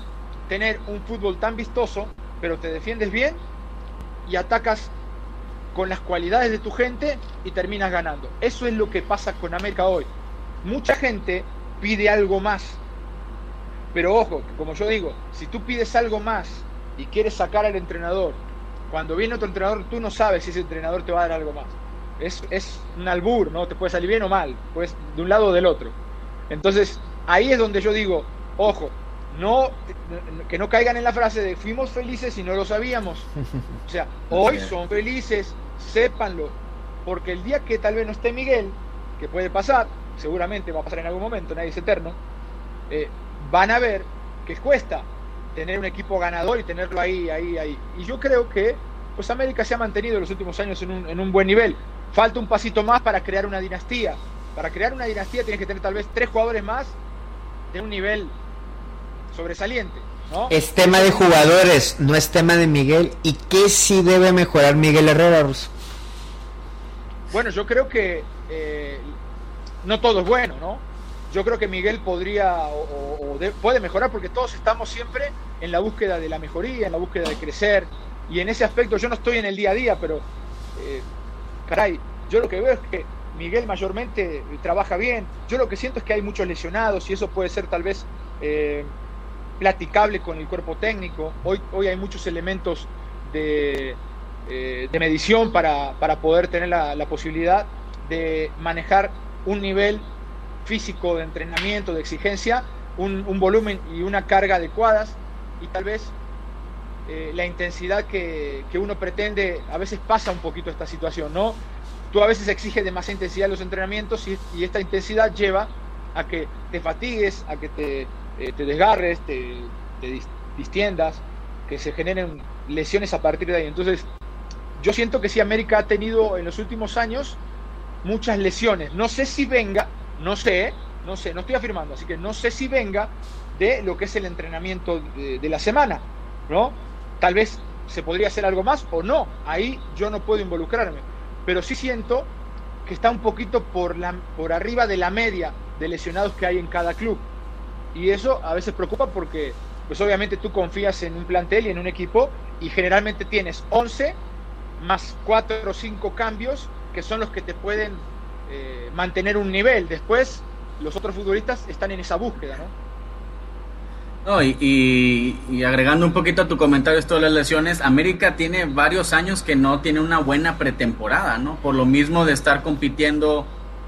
tener un fútbol tan vistoso, pero te defiendes bien y atacas con las cualidades de tu gente y terminas ganando. Eso es lo que pasa con América hoy. Mucha gente pide algo más. Pero ojo, como yo digo, si tú pides algo más y quieres sacar al entrenador, cuando viene otro entrenador tú no sabes si ese entrenador te va a dar algo más. Es, es un albur, ¿no? Te puede salir bien o mal, pues de un lado o del otro. Entonces, ahí es donde yo digo, ojo, no que no caigan en la frase de fuimos felices y no lo sabíamos. O sea, (laughs) hoy son felices, sépanlo, porque el día que tal vez no esté Miguel, que puede pasar, seguramente va a pasar en algún momento, nadie es eterno, eh, van a ver que cuesta tener un equipo ganador y tenerlo ahí, ahí, ahí. Y yo creo que pues América se ha mantenido en los últimos años en un, en un buen nivel. Falta un pasito más para crear una dinastía. Para crear una dinastía tienes que tener tal vez tres jugadores más de un nivel sobresaliente. ¿no? Es tema de jugadores, no es tema de Miguel. ¿Y qué sí debe mejorar Miguel Herrera? Bueno, yo creo que eh, no todo es bueno, ¿no? Yo creo que Miguel podría o, de, puede mejorar porque todos estamos siempre en la búsqueda de la mejoría, en la búsqueda de crecer. Y en ese aspecto yo no estoy en el día a día, pero eh, caray, yo lo que veo es que Miguel mayormente trabaja bien. Yo lo que siento es que hay muchos lesionados y eso puede ser tal vez eh, platicable con el cuerpo técnico. Hoy, hoy hay muchos elementos de, eh, medición para, para, poder tener la, posibilidad de manejar un nivel físico de entrenamiento, de exigencia, un, un volumen y una carga adecuadas y tal vez eh, la intensidad que, que, uno pretende, a veces pasa un poquito esta situación, ¿no? Tú a veces exiges demasiada intensidad en los entrenamientos y, y esta intensidad lleva a que te fatigues, a que te, eh, te desgarres, te, te, distiendas, que se generen lesiones a partir de ahí. Entonces, yo siento que sí, América ha tenido en los últimos años muchas lesiones. No sé si venga, no sé, no sé, no estoy afirmando, así que no sé si venga de lo que es el entrenamiento de, la semana, ¿no? Tal vez se podría hacer algo más o no, ahí yo no puedo involucrarme, pero sí siento que está un poquito por, la, por arriba de la media de lesionados que hay en cada club. Y eso a veces preocupa porque, pues obviamente tú confías en un plantel y en un equipo y generalmente tienes 11 más 4 o 5 cambios que son los que te pueden eh, mantener un nivel. Después los otros futbolistas están en esa búsqueda, ¿no? No, y, y, y, agregando un poquito a tu comentario esto de las lesiones, América tiene varios años que no tiene una buena pretemporada, ¿no? Por lo mismo de estar compitiendo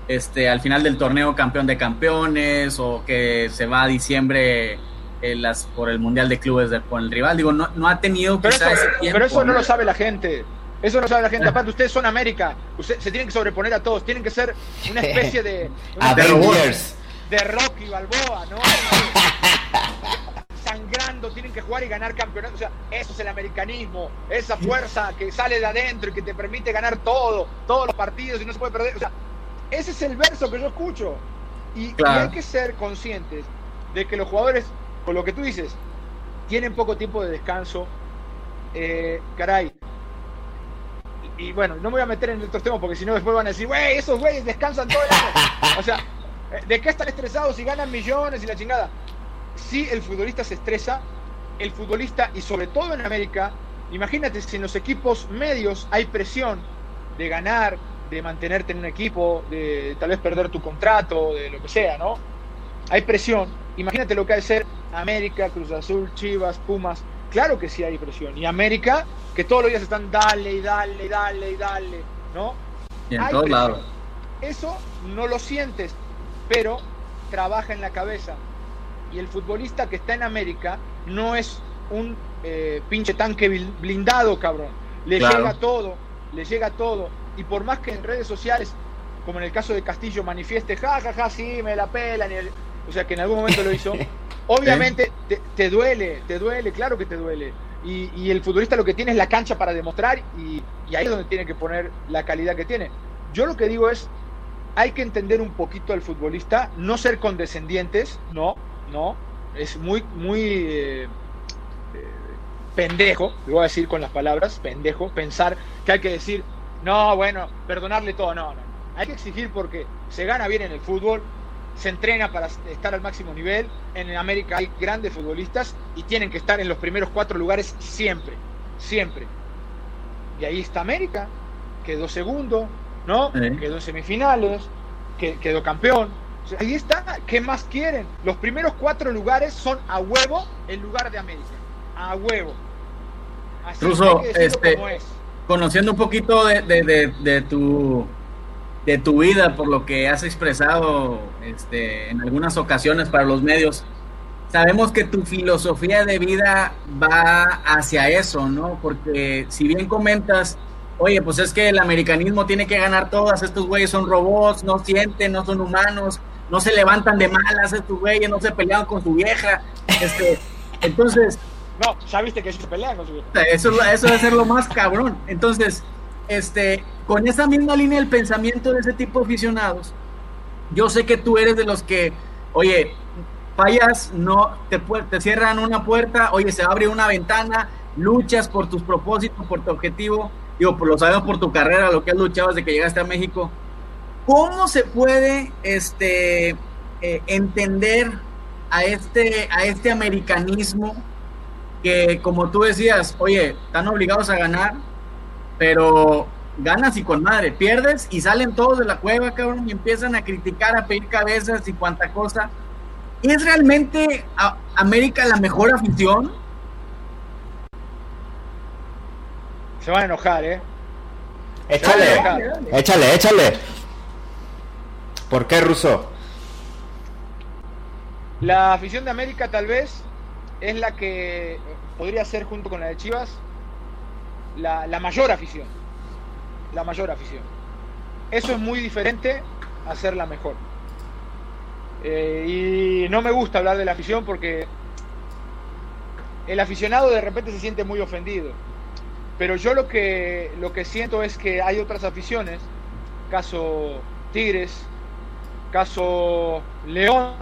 este, al final del torneo campeón de campeones o que se va a diciembre eh, las, por el Mundial de Clubes de, con el rival. Digo, no, no ha tenido pero eso, ese tiempo, pero eso no, ¿no? lo sabe la gente. Eso no sabe la gente. Aparte, ustedes son América. Ustedes se tienen que sobreponer a todos. Tienen que ser una (laughs) especie de. (laughs) Una Avengers. De, de Rocky Balboa, ¿no? (laughs) sangrando, tienen que jugar y ganar campeonatos. O sea, eso es el americanismo, esa fuerza que sale de adentro y que te permite ganar todo, todos los partidos y no se puede perder. O sea, ese es el verso que yo escucho. Y, claro. y hay que ser conscientes de que los jugadores, con lo que tú dices, tienen poco tiempo de descanso. Eh, caray. Y, bueno, no me voy a meter en estos temas porque si no después van a decir, güey, esos güeyes descansan todo el año. (laughs) O sea, ¿de qué están estresados si ganan millones y la chingada? si el futbolista se estresa, el futbolista, y sobre todo en América, imagínate si en los equipos medios hay presión de ganar, de mantenerte en un equipo, de tal vez perder tu contrato, de lo que sea, ¿no? Hay presión. Imagínate lo que ha de ser América, Cruz Azul, Chivas, Pumas. Claro que sí hay presión. Y América, que todos los días están dale y dale y dale y dale, ¿no? Y en todos lados. Eso no lo sientes, pero trabaja en la cabeza y el futbolista que está en América no es un eh, pinche tanque blindado, cabrón. Le claro. llega todo, le llega todo. Y por más que en redes sociales, como en el caso de Castillo, manifieste, ja, ja, ja, sí, me la pelan, el... o sea, que en algún momento lo hizo, (laughs) obviamente te, te, duele, te duele, claro que te duele. Y, y, el futbolista lo que tiene es la cancha para demostrar y, y ahí es donde tiene que poner la calidad que tiene. Yo lo que digo es, hay que entender un poquito al futbolista, no ser condescendientes, no, ¿no? Es muy, muy eh, eh, pendejo, le voy a decir con las palabras, pendejo, pensar que hay que decir, no, bueno, perdonarle todo, no, no. Hay que exigir porque se gana bien en el fútbol, se entrena para estar al máximo nivel, en América hay grandes futbolistas y tienen que estar en los primeros cuatro lugares siempre, siempre. Y ahí está América, quedó segundo, ¿no? Sí. Quedó en semifinales, quedó campeón, Ahí está, ¿qué más quieren? Los primeros cuatro lugares son a huevo en lugar de América. A huevo. Así Ruso, este, conociendo un poquito de, de, de, de, tu de tu vida, por lo que has expresado este, en algunas ocasiones para los medios, sabemos que tu filosofía de vida va hacia eso, ¿no? Porque si bien comentas, oye, pues es que el americanismo tiene que ganar todas, estos güeyes son robots, no sienten, no son humanos, no se levantan de malas estos güeyes, no se pelean con su vieja. Este, entonces, No, ya viste que se pelean con su vieja. Eso, eso debe ser lo más cabrón. Entonces, este, con esa misma línea del pensamiento de ese tipo de aficionados, yo sé que tú eres de los que, oye, fallas, no, te, te cierran una puerta, oye, se abre una ventana, luchas por tus propósitos, por tu objetivo, digo, por lo sabemos por tu carrera, lo que has luchado desde que llegaste a México. ¿Cómo se puede este, eh, entender a este, a este americanismo que, como tú decías, oye, están obligados a ganar, pero ganas y con madre, pierdes y salen todos de la cueva, cabrón, y empiezan a criticar, a pedir cabezas y cuanta cosa. ¿Es realmente América la mejor afición? Se van a enojar, ¿eh? Échale, échale, échale. ¿Por qué, Ruso? La afición de América tal vez es la que podría ser junto con la de Chivas la, mayor afición. La mayor afición. Eso es muy diferente a ser la mejor. Eh, y no me gusta hablar de la afición porque el aficionado de repente se siente muy ofendido. Pero yo lo que, lo que siento es que hay otras aficiones, caso Tigres, caso León,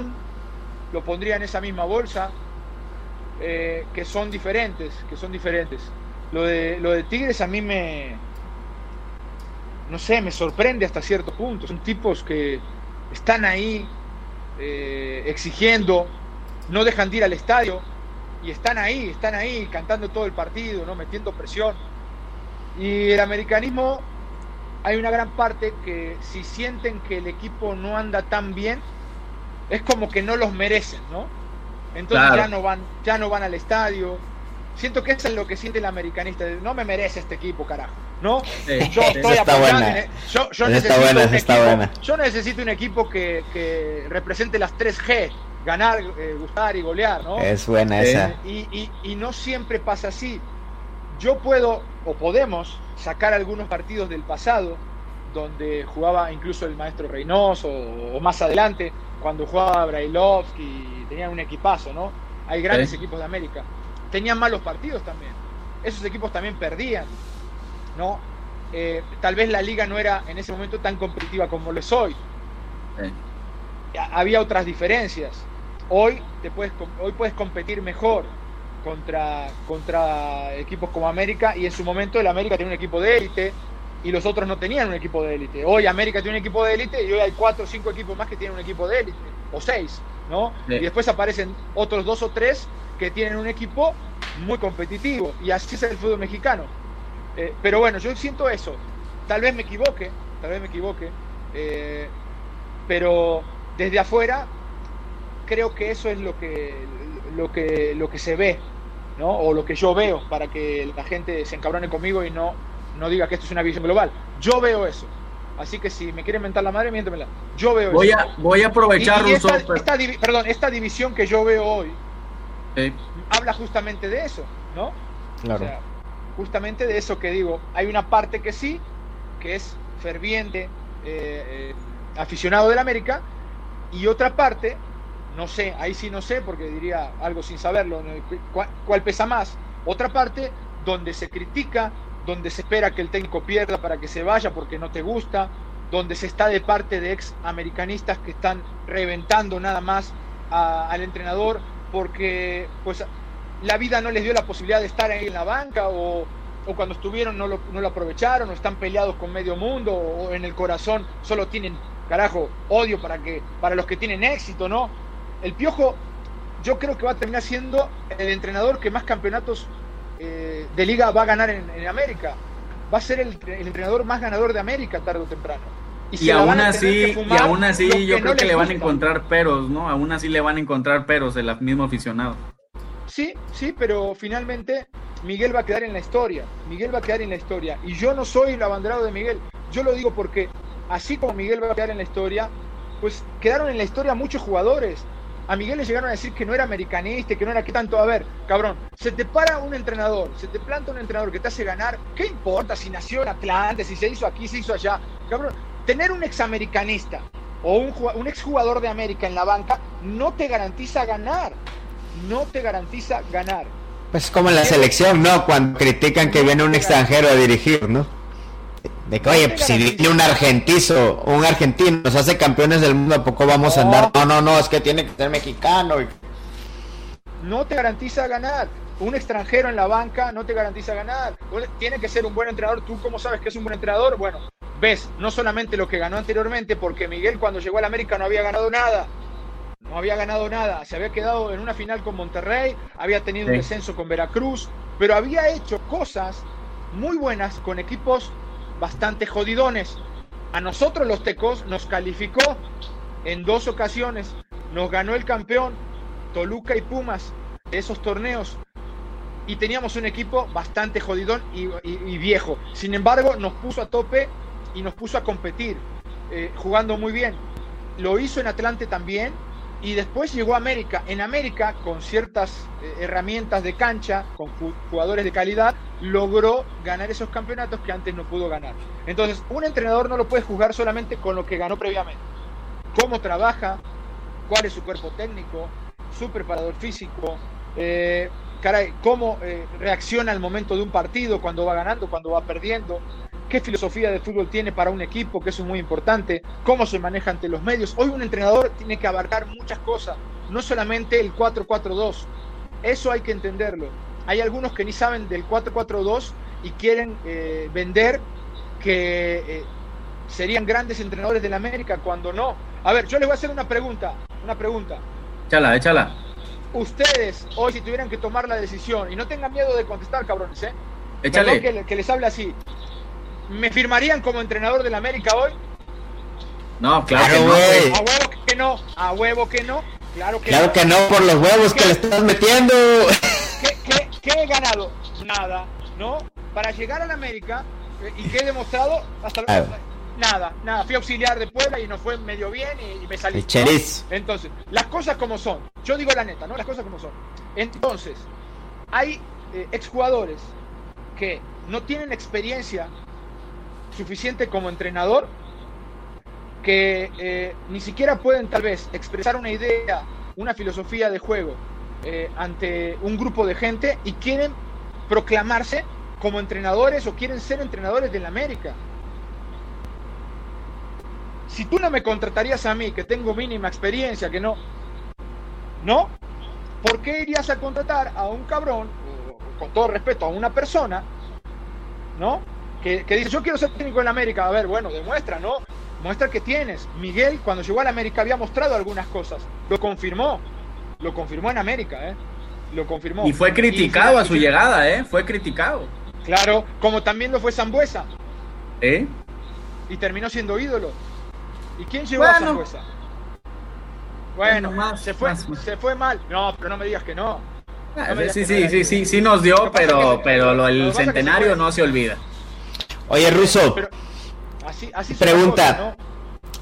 lo pondría en esa misma bolsa, eh, que son diferentes, que son diferentes. Lo de, lo de Tigres a mí me, no sé, me sorprende hasta cierto punto. Son tipos que están ahí eh, exigiendo, no dejan de ir al estadio y están ahí, están ahí cantando todo el partido, ¿no? metiendo presión. Y el americanismo, hay una gran parte que si sienten que el equipo no anda tan bien, es como que no los merecen, ¿no? Entonces ya no van, ya no van al estadio. Siento que eso es lo que siente el americanista. No me merece este equipo, carajo. ¿No? yo estoy apoyando. Yo, yo necesito un equipo, yo necesito un equipo que, que, represente las 3 G. Ganar, eh, gustar y golear, ¿no? Es buena esa. Y, y, y no siempre pasa así. Yo puedo, o podemos, sacar algunos partidos del pasado donde jugaba incluso el maestro Reynoso o, más adelante, cuando jugaba Brailovsky, tenían un equipazo, ¿no? Hay grandes equipos de América. Tenían malos partidos también. Esos equipos también perdían, ¿no? Eh, tal vez la liga no era en ese momento tan competitiva como lo es hoy. Había otras diferencias. Hoy, te puedes, hoy puedes competir mejor contra, contra equipos como América y en su momento el América tenía un equipo de élite, y los otros no tenían un equipo de élite. Hoy América tiene un equipo de élite y hoy hay cuatro o cinco equipos más que tienen un equipo de élite, o seis, ¿no? Y después aparecen otros dos o tres que tienen un equipo muy competitivo y así es el fútbol mexicano. Eh, pero bueno, yo siento eso. Tal vez me equivoque, tal vez me equivoque, eh, pero desde afuera creo que eso es lo que, lo que, lo que se ve, ¿no? O lo que yo veo para que la gente se encabrone conmigo y no no diga que esto es una visión global. Yo veo eso. Así que si me quieren mentar la madre, miéntemela. Yo veo voy eso. A, voy a aprovechar, esta, perdón, esta división que yo veo hoy habla justamente de eso, ¿no? Claro. Justamente de eso que digo. Hay una parte que sí, que es ferviente, eh, eh, aficionado del América, y otra parte, no sé, ahí sí no sé, porque diría algo sin saberlo, cuál pesa más. Otra parte donde se critica donde se espera que el técnico pierda para que se vaya porque no te gusta, donde se está de parte de ex americanistas que están reventando nada más al entrenador porque pues la vida no les dio la posibilidad de estar ahí en la banca o, cuando estuvieron no lo, no lo, aprovecharon o están peleados con medio mundo o, en el corazón solo tienen carajo odio para que para los que tienen éxito, ¿no? El Piojo yo creo que va a terminar siendo el entrenador que más campeonatos eh, de liga va a ganar en, América. Va a ser el, entrenador más ganador de América tarde o temprano. Y, aún así, y aún así yo creo que le van a encontrar peros, ¿no? Aún así le van a encontrar peros el mismo aficionado. Sí, sí, pero finalmente Miguel va a quedar en la historia. Miguel va a quedar en la historia. Y yo no soy el abanderado de Miguel. Yo lo digo porque así como Miguel va a quedar en la historia, pues quedaron en la historia muchos jugadores a Miguel le llegaron a decir que no era americanista, que no era que tanto. A ver, cabrón, se te para un entrenador, se te planta un entrenador que te hace ganar. ¿Qué importa si nació en Atlante, si se hizo aquí, se hizo allá? Cabrón, tener un examericanista o un, un exjugador de América en la banca no te garantiza ganar. No te garantiza ganar. Pues como en la selección, ¿no? Cuando critican que viene un extranjero a dirigir, ¿no? De que, oye, pues, si viene un argentino, un argentino nos hace campeones del mundo, ¿a poco vamos a andar? No, no, no, es que tiene que ser mexicano. No te garantiza ganar. Un extranjero en la banca no te garantiza ganar. Tiene que ser un buen entrenador. ¿Tú cómo sabes que es un buen entrenador? Bueno, ves no solamente lo que ganó anteriormente, porque Miguel cuando llegó a la América no había ganado nada. No había ganado nada. Se había quedado en una final con Monterrey, había tenido un descenso con Veracruz, pero había hecho cosas muy buenas con equipos bastante jodidones. A nosotros los Tecos nos calificó en dos ocasiones. Nos ganó el campeón Toluca y Pumas de esos torneos. Y teníamos un equipo bastante jodidón y, viejo. Sin embargo, nos puso a tope y nos puso a competir, eh, jugando muy bien. Lo hizo en Atlante también, y después llegó a América. En América, con ciertas eh, herramientas de cancha, con jugadores de calidad, logró ganar esos campeonatos que antes no pudo ganar. Entonces, un entrenador no lo puede juzgar solamente con lo que ganó previamente. Cómo trabaja, cuál es su cuerpo técnico, su preparador físico, eh, cómo eh, reacciona al momento de un partido, cuando va ganando, cuando va perdiendo, qué filosofía de fútbol tiene para un equipo, que eso es muy importante, cómo se maneja ante los medios. Hoy un entrenador tiene que abarcar muchas cosas, no solamente el 4-4-2. Eso hay que entenderlo. Hay algunos que ni saben del 4-4-2 y quieren eh, vender que eh, serían grandes entrenadores de la América cuando no. A ver, yo les voy a hacer una pregunta, una pregunta. Échala, échala. Ustedes hoy si tuvieran que tomar la decisión y no tengan miedo de contestar, cabrones, ¿eh? Échale. Que, que les hable así. ¿Me firmarían como entrenador del América hoy? No, claro, que no. A huevo que no, a huevo que no. Claro que, claro no. que no, por los huevos que le estás metiendo. ¿Qué, he ganado? Nada, ¿no? Para llegar al América, eh, ¿y qué he demostrado? Hasta Nada, nada. Fui auxiliar de Puebla y no fue medio bien y, me salí. Entonces, las cosas como son. Yo digo la neta, ¿no? Las cosas como son. Entonces, hay eh, exjugadores que no tienen experiencia suficiente como entrenador que eh, ni siquiera pueden tal vez expresar una idea, una filosofía de juego eh, ante un grupo de gente y quieren proclamarse como entrenadores o quieren ser entrenadores de la América. Si tú no me contratarías a mí, que tengo mínima experiencia, que no, ¿no? ¿Por qué irías a contratar a un cabrón, con todo respeto, a una persona, ¿no? que, dice, yo quiero ser técnico en América. A ver, bueno, demuestra, ¿no? Muestra que tienes. Miguel, cuando llegó a la América, había mostrado algunas cosas. Lo confirmó. Lo confirmó en América, ¿eh? Lo confirmó. Y fue criticado a su llegada, ¿eh? Fue criticado. Claro, como también lo fue Zambuesa. ¿Eh? Y terminó siendo ídolo. ¿Y quién llegó a Zambuesa? Bueno, se, fue, se fue mal. No, pero no me digas que no. Ah, sí, sí, sí, sí, sí, nos dio, pero, pero lo, el centenario no se olvida. Oye, Russo. pregunta.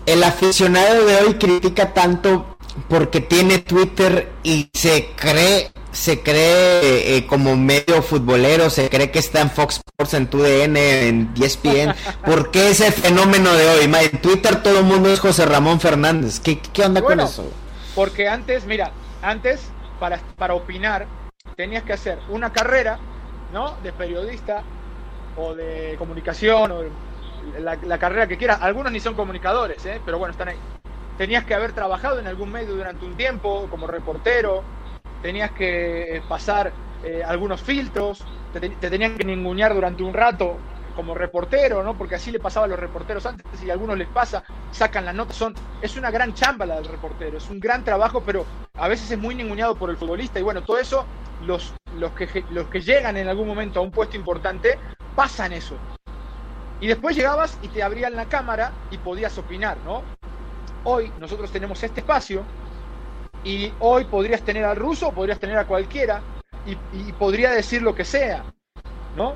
El aficionado de hoy critica tanto porque tiene Twitter y se cree se cree eh, como medio futbolero, se cree que está en Fox Sports, en TUDN, en ESPN. (laughs) ¿Por qué ese fenómeno de hoy? en Twitter todo el mundo es José Ramón Fernández. ¿Qué, qué onda con eso? Porque antes, mira, antes para, para opinar tenías que hacer una carrera, ¿no? De periodista o de comunicación o la, carrera que quieras. Algunos ni son comunicadores, ¿eh? pero bueno, están ahí. Tenías que haber trabajado en algún medio durante un tiempo como reportero, tenías que eh, pasar eh, algunos filtros, te, tenían que ningunear durante un rato como reportero, ¿no? Porque así le pasaba a los reporteros antes y a algunos les pasa, sacan la nota, son es una gran chamba la del reportero, es un gran trabajo, pero a veces es muy ninguneado por el futbolista y bueno, todo eso los los que los que llegan en algún momento a un puesto importante pasan eso. Y después llegabas y te abrían la cámara y podías opinar, ¿no? Hoy nosotros tenemos este espacio y hoy podrías tener al ruso, podrías tener a cualquiera y, podría decir lo que sea, ¿no?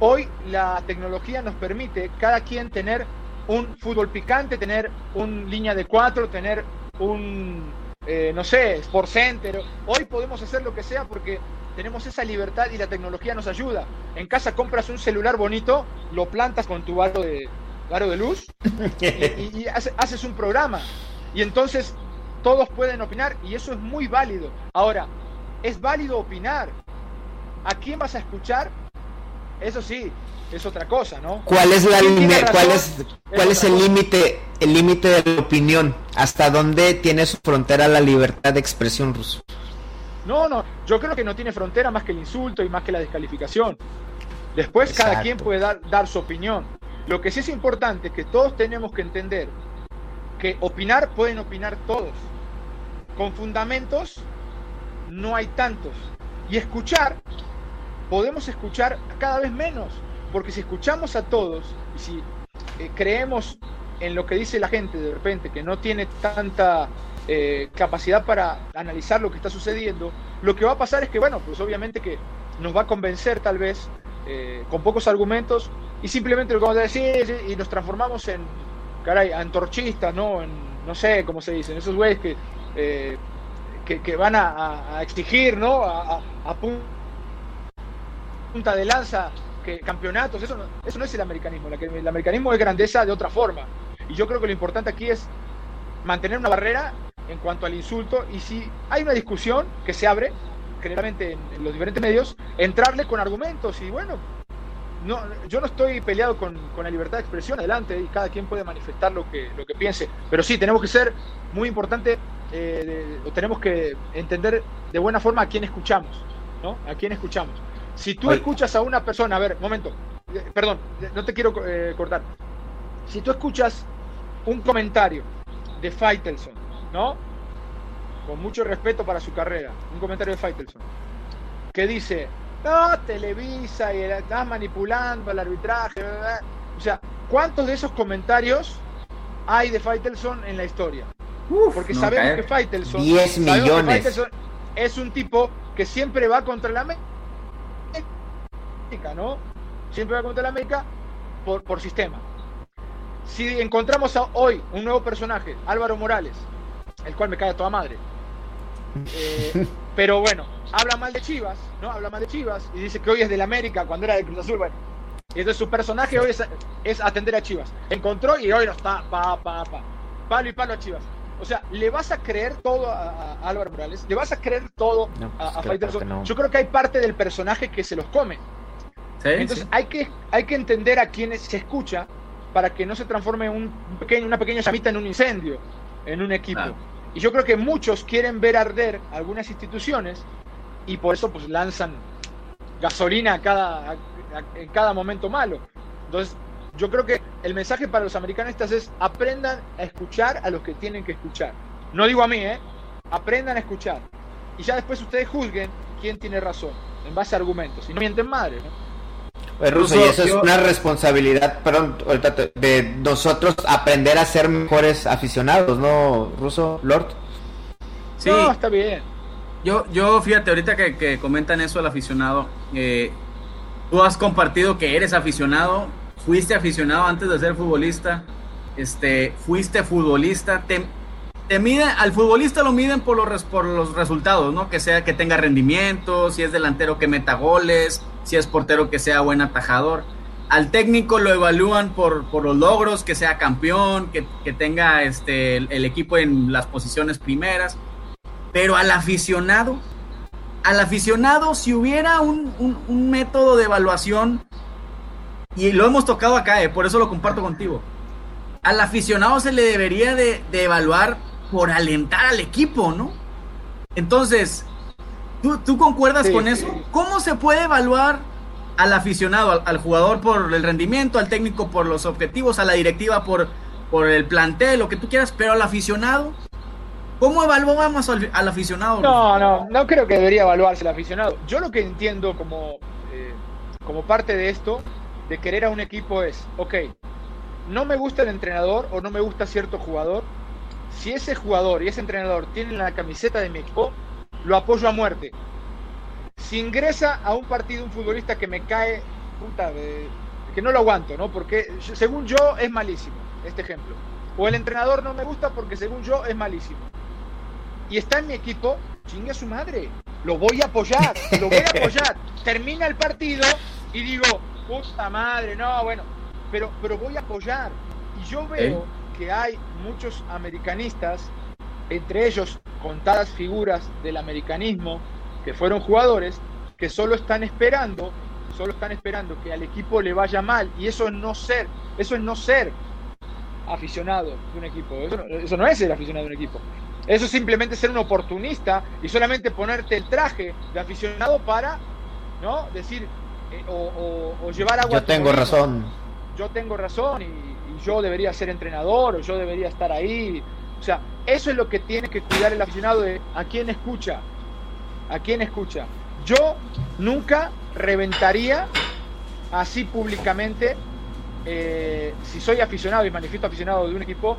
Hoy la tecnología nos permite cada quien tener un fútbol picante, tener un línea de cuatro, tener un, eh, no sé, Sport Center. Hoy podemos hacer lo que sea porque tenemos esa libertad y la tecnología nos ayuda. En casa compras un celular bonito, lo plantas con tu aro de, de luz (laughs) y, haces un programa. Y entonces todos pueden opinar y eso es muy válido. Ahora, es válido opinar, ¿A quién vas a escuchar? Eso sí, es otra cosa, ¿no? ¿Cuál es la cuál es cuál es, el límite el límite de la opinión? ¿Hasta dónde tiene su frontera la libertad de expresión ruso? No, no, yo creo que no tiene frontera más que el insulto y más que la descalificación. Después cada quien puede dar, dar su opinión. Lo que sí es importante es que todos tenemos que entender que opinar pueden opinar todos. Con fundamentos no hay tantos. Y escuchar, podemos escuchar cada vez menos. Porque si escuchamos a todos y si eh, creemos en lo que dice la gente de repente, que no tiene tanta eh, capacidad para analizar lo que está sucediendo, lo que va a pasar es que, bueno, pues obviamente que nos va a convencer tal vez eh, con pocos argumentos y simplemente lo que vamos a decir y nos transformamos en, caray, antorchistas, ¿no? En, no sé cómo se dicen, esos güeyes que, eh, que, van a, exigir, ¿no? A, punta de lanza campeonatos, eso no, eso no es el americanismo, el americanismo es grandeza de otra forma. Y yo creo que lo importante aquí es mantener una barrera en cuanto al insulto y si hay una discusión que se abre, generalmente en, los diferentes medios, entrarle con argumentos y bueno, no, yo no estoy peleado con, la libertad de expresión, adelante, y cada quien puede manifestar lo que, lo que piense, pero sí, tenemos que ser muy importante, eh, tenemos que entender de buena forma a quién escuchamos, ¿no? A quién escuchamos. Si tú escuchas a una persona, a ver, momento, eh, perdón, no te quiero eh, cortar. Si tú escuchas un comentario de Faitelson, ¿no? Con mucho respeto para su carrera. Un comentario de Faitelson. Que dice, no, Televisa y estás manipulando el arbitraje. O sea, ¿cuántos de esos comentarios hay de Faitelson en la historia? Porque sabemos que Faitelson, 10 millones. es un tipo que siempre va contra la América, ¿no? Siempre va contra la América por, por sistema. Si encontramos hoy un nuevo personaje, Álvaro Morales, el cual me cae a toda madre, eh, pero bueno, habla mal de Chivas, ¿no? Habla mal de Chivas y dice que hoy es del América cuando era del Cruz Azul, bueno. Entonces su personaje hoy es, atender a Chivas. Encontró y hoy no está, pa, pa, pa. Palo y palo a Chivas. O sea, ¿le vas a creer todo a, Álvaro Morales? ¿Le vas a creer todo a, pues a Yo creo que hay parte del personaje que se los come. Entonces Hay, que, hay que entender a quienes se escucha para que no se transforme un pequeño, una pequeña llamita en un incendio, en un equipo. Y yo creo que muchos quieren ver arder algunas instituciones y por eso pues lanzan gasolina cada, en cada momento malo. Entonces, yo creo que el mensaje para los americanistas es aprendan a escuchar a los que tienen que escuchar. No digo a mí, ¿eh? Aprendan a escuchar. Y ya después ustedes juzguen quién tiene razón, en base a argumentos. Y no mienten madre, ¿no? Pues Ruso, y eso es una responsabilidad, perdón, de nosotros aprender a ser mejores aficionados, ¿no, Ruso, Lord? Sí. No, está bien. Yo, yo fíjate, ahorita que, comentan eso al aficionado, eh, tú has compartido que eres aficionado, fuiste aficionado antes de ser futbolista, este, fuiste futbolista, te, te miden, al futbolista lo miden por los, por los resultados, ¿no? Que sea que tenga rendimiento, si es delantero que meta goles, si es portero que sea buen atajador. Al técnico lo evalúan por, por los logros, que sea campeón, que, tenga este, el, equipo en las posiciones primeras. Pero al aficionado, al aficionado, si hubiera un, método de evaluación, y lo hemos tocado acá, eh, por eso lo comparto contigo, al aficionado se le debería de, evaluar por alentar al equipo, ¿no? Entonces, ¿tú, concuerdas con eso? ¿Cómo se puede evaluar al aficionado, al, jugador por el rendimiento, al técnico por los objetivos, a la directiva por, por el plantel, lo que tú quieras, pero al aficionado? ¿Cómo evaluamos al, aficionado? No, no, no creo que debería evaluarse el aficionado. Yo lo que entiendo como, eh, como parte de esto, de querer a un equipo es, ok, no me gusta el entrenador o no me gusta cierto jugador, si ese jugador y ese entrenador tienen la camiseta de mi equipo, lo apoyo a muerte. Si ingresa a un partido un futbolista que me cae, puta, que no lo aguanto, ¿no? Porque según yo es malísimo, este ejemplo. O el entrenador no me gusta porque según yo es malísimo. Y está en mi equipo, chingue a su madre. Lo voy a apoyar, lo voy a apoyar. (laughs) Termina el partido y digo, puta madre, no, bueno, pero, pero voy a apoyar. Y yo veo que hay muchos americanistas, entre ellos contadas figuras del americanismo, que fueron jugadores, que solo están esperando, solo están esperando que al equipo le vaya mal y eso es no ser, eso es no ser aficionado de un equipo, eso, eso no es ser aficionado de un equipo. Eso es simplemente ser un oportunista y solamente ponerte el traje de aficionado para, ¿no? Decir, eh, o, llevar agua. Yo tengo razón. Yo tengo razón y, yo debería ser entrenador o yo debería estar ahí. O sea, eso es lo que tiene que cuidar el aficionado de a quién escucha. A quién escucha. Yo nunca reventaría así públicamente, eh, si soy aficionado y manifiesto aficionado de un equipo,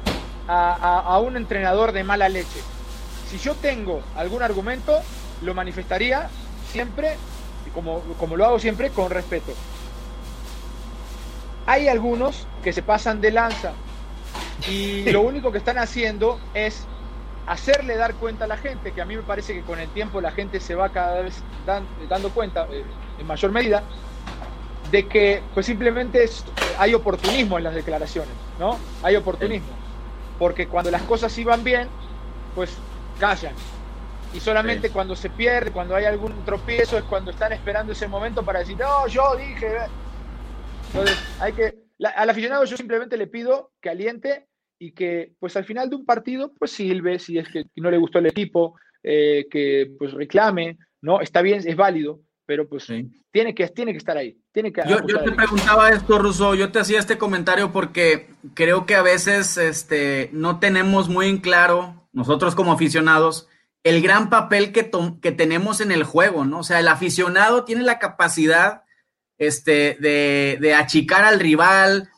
a, un entrenador de mala leche. Si yo tengo algún argumento, lo manifestaría siempre como, como lo hago siempre, con respeto. Hay algunos que se pasan de lanza y lo único que están haciendo es hacerle dar cuenta a la gente, que a mí me parece que con el tiempo la gente se va cada vez dando cuenta, eh, en mayor medida, de que pues simplemente hay oportunismo en las declaraciones, ¿no? Hay oportunismo. Porque cuando las cosas iban bien, pues callan y solamente cuando se pierde, cuando hay algún tropiezo, es cuando están esperando ese momento para decir, no, yo dije. Entonces, hay que. al aficionado yo simplemente le pido que aliente y que, pues al final de un partido, pues sirve, si es que no le gustó el equipo, eh, que pues reclame, ¿no? Está bien, es válido, pero pues tiene, que, tiene que estar ahí. Tiene que yo, yo te preguntaba esto, Russo, yo te hacía este comentario porque creo que a veces este, no tenemos muy en claro, nosotros como aficionados, el gran papel que, que tenemos en el juego, ¿no? O sea, el aficionado tiene la capacidad este, de, de achicar al rival,